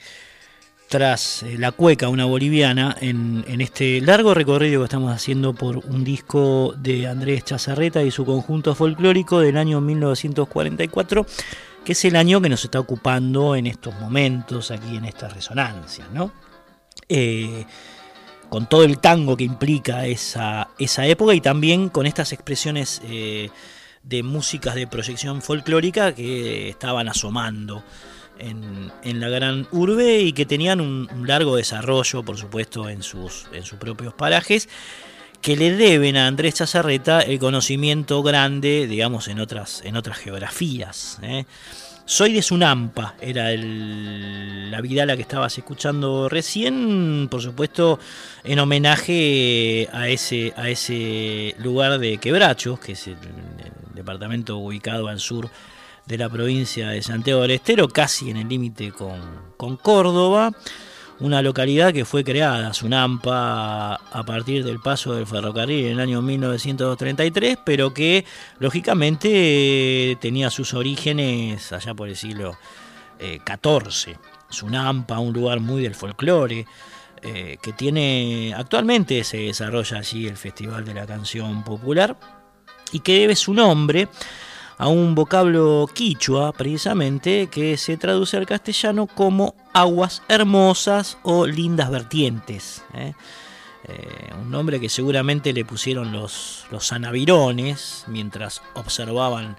tras eh, La Cueca, una boliviana, en, este largo recorrido que estamos haciendo por un disco de Andrés Chazarreta y su conjunto folclórico del año 1944, que es el año que nos está ocupando en estos momentos, aquí en esta resonancia, ¿no? Con todo el tango que implica esa, esa época y también con estas expresiones de músicas de proyección folclórica que estaban asomando en, la gran urbe y que tenían un, largo desarrollo, por supuesto, en sus, en sus propios parajes, que le deben a Andrés Chazarreta el conocimiento grande, digamos, en otras, en otras geografías. ¿eh? Soy de Sunampa, era el, la vidala que estabas escuchando recién, por supuesto, en homenaje a ese, a ese lugar de Quebrachos, que es el departamento ubicado al sur de la provincia de Santiago del Estero, casi en el límite con, Córdoba, una localidad que fue creada, Sunampa, a partir del paso del ferrocarril en el año 1933, pero que lógicamente tenía sus orígenes allá por el siglo XIV. Eh, Sunampa, un lugar muy del folclore, eh, que tiene, actualmente se desarrolla allí el Festival de la Canción Popular, y que debe su nombre a un vocablo quichua, precisamente, que se traduce al castellano como aguas hermosas o lindas vertientes. ¿eh? Eh, un nombre que seguramente le pusieron los, sanavirones mientras observaban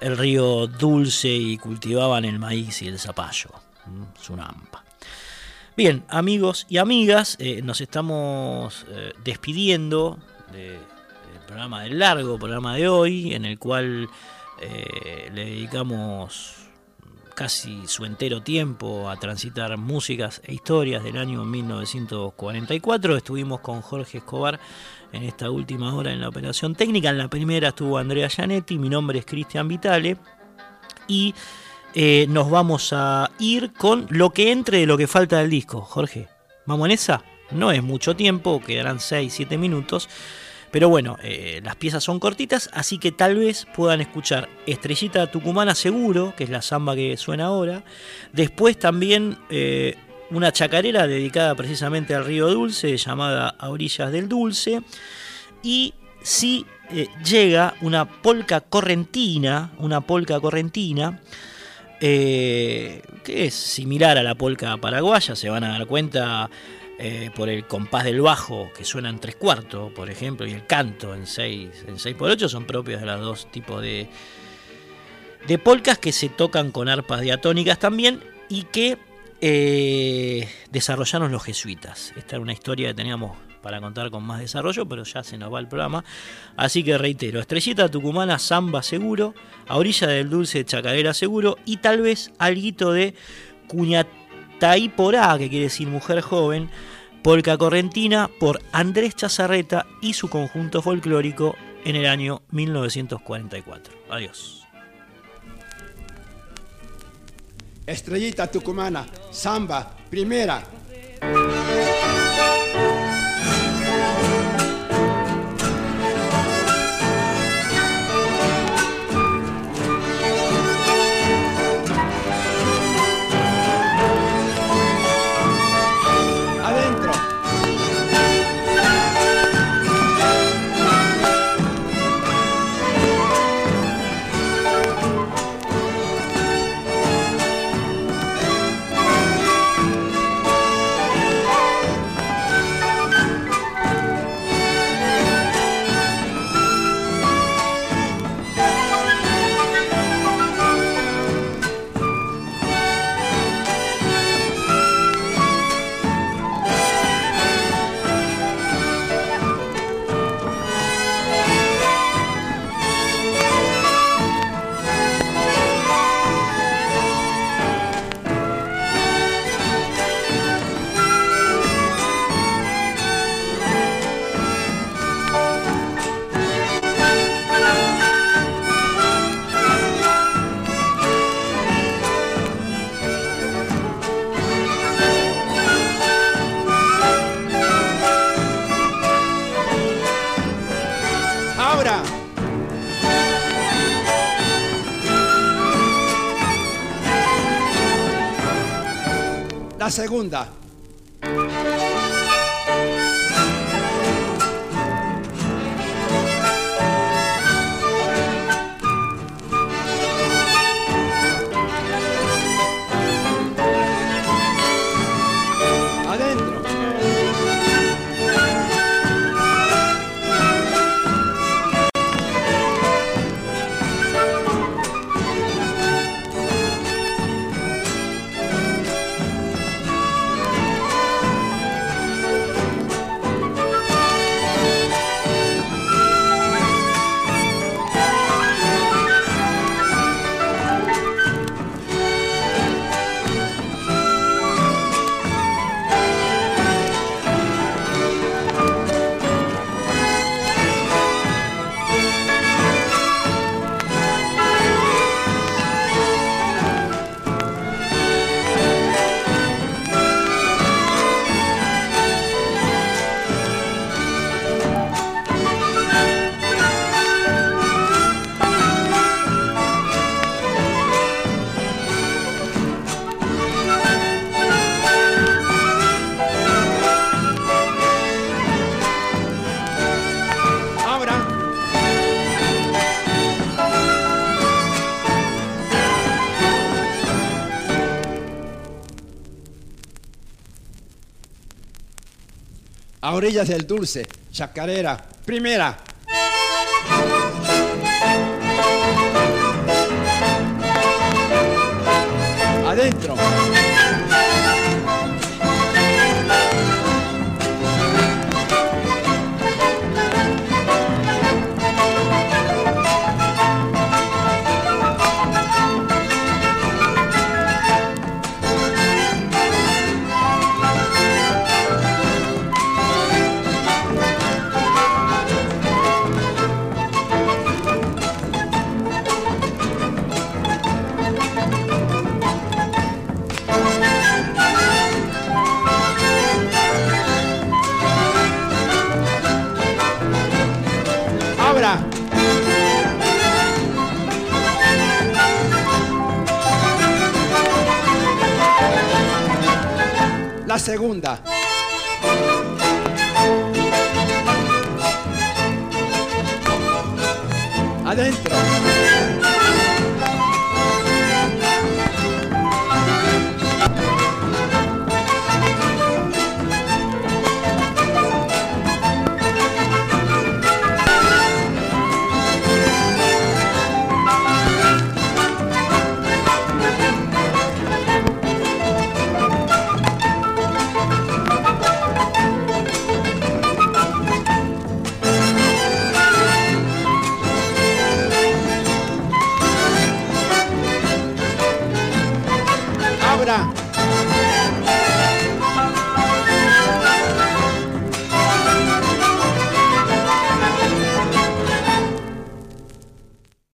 el río dulce y cultivaban el maíz y el zapallo. Sunampa. Bien, amigos y amigas, eh, nos estamos despidiendo del programa del largo programa de hoy, en el cual eh, le dedicamos casi su entero tiempo a transitar músicas e historias del año 1944. Estuvimos con Jorge Escobar en esta última hora en la operación técnica. En la primera estuvo Andrea Gianetti, mi nombre es Cristian Vitale y eh, nos vamos a ir con lo que entre de lo que falta del disco. Jorge, ¿vamos en esa? No es mucho tiempo, quedarán 6-7 minutos. Pero bueno, eh, las piezas son cortitas, así que tal vez puedan escuchar Estrellita Tucumana seguro, que es la samba que suena ahora. Después también eh, una chacarera dedicada precisamente al río Dulce, llamada A Orillas del Dulce. Y sí eh, llega una polca correntina, una polca correntina, que es similar a la polca paraguaya, se van a dar cuenta eh, por el compás del bajo, que suena en tres cuartos, por ejemplo, y el canto en seis, en seis por ocho, son propios de los dos tipos de, de polcas que se tocan con arpas diatónicas también y que desarrollaron los jesuitas. Esta era una historia que teníamos para contar con más desarrollo, pero ya se nos va el programa. Así que reitero, Estrellita Tucumana, Samba seguro, a orilla del dulce Chacarera seguro y tal vez alguito de Cuñataiporá, que quiere decir mujer joven, Polca Correntina por Andrés Chazarreta y su conjunto folclórico en el año 1944. Adiós. Estrellita Tucumana, Samba, primera. Segunda. Orillas del Dulce, Chacarera, primera. Segunda.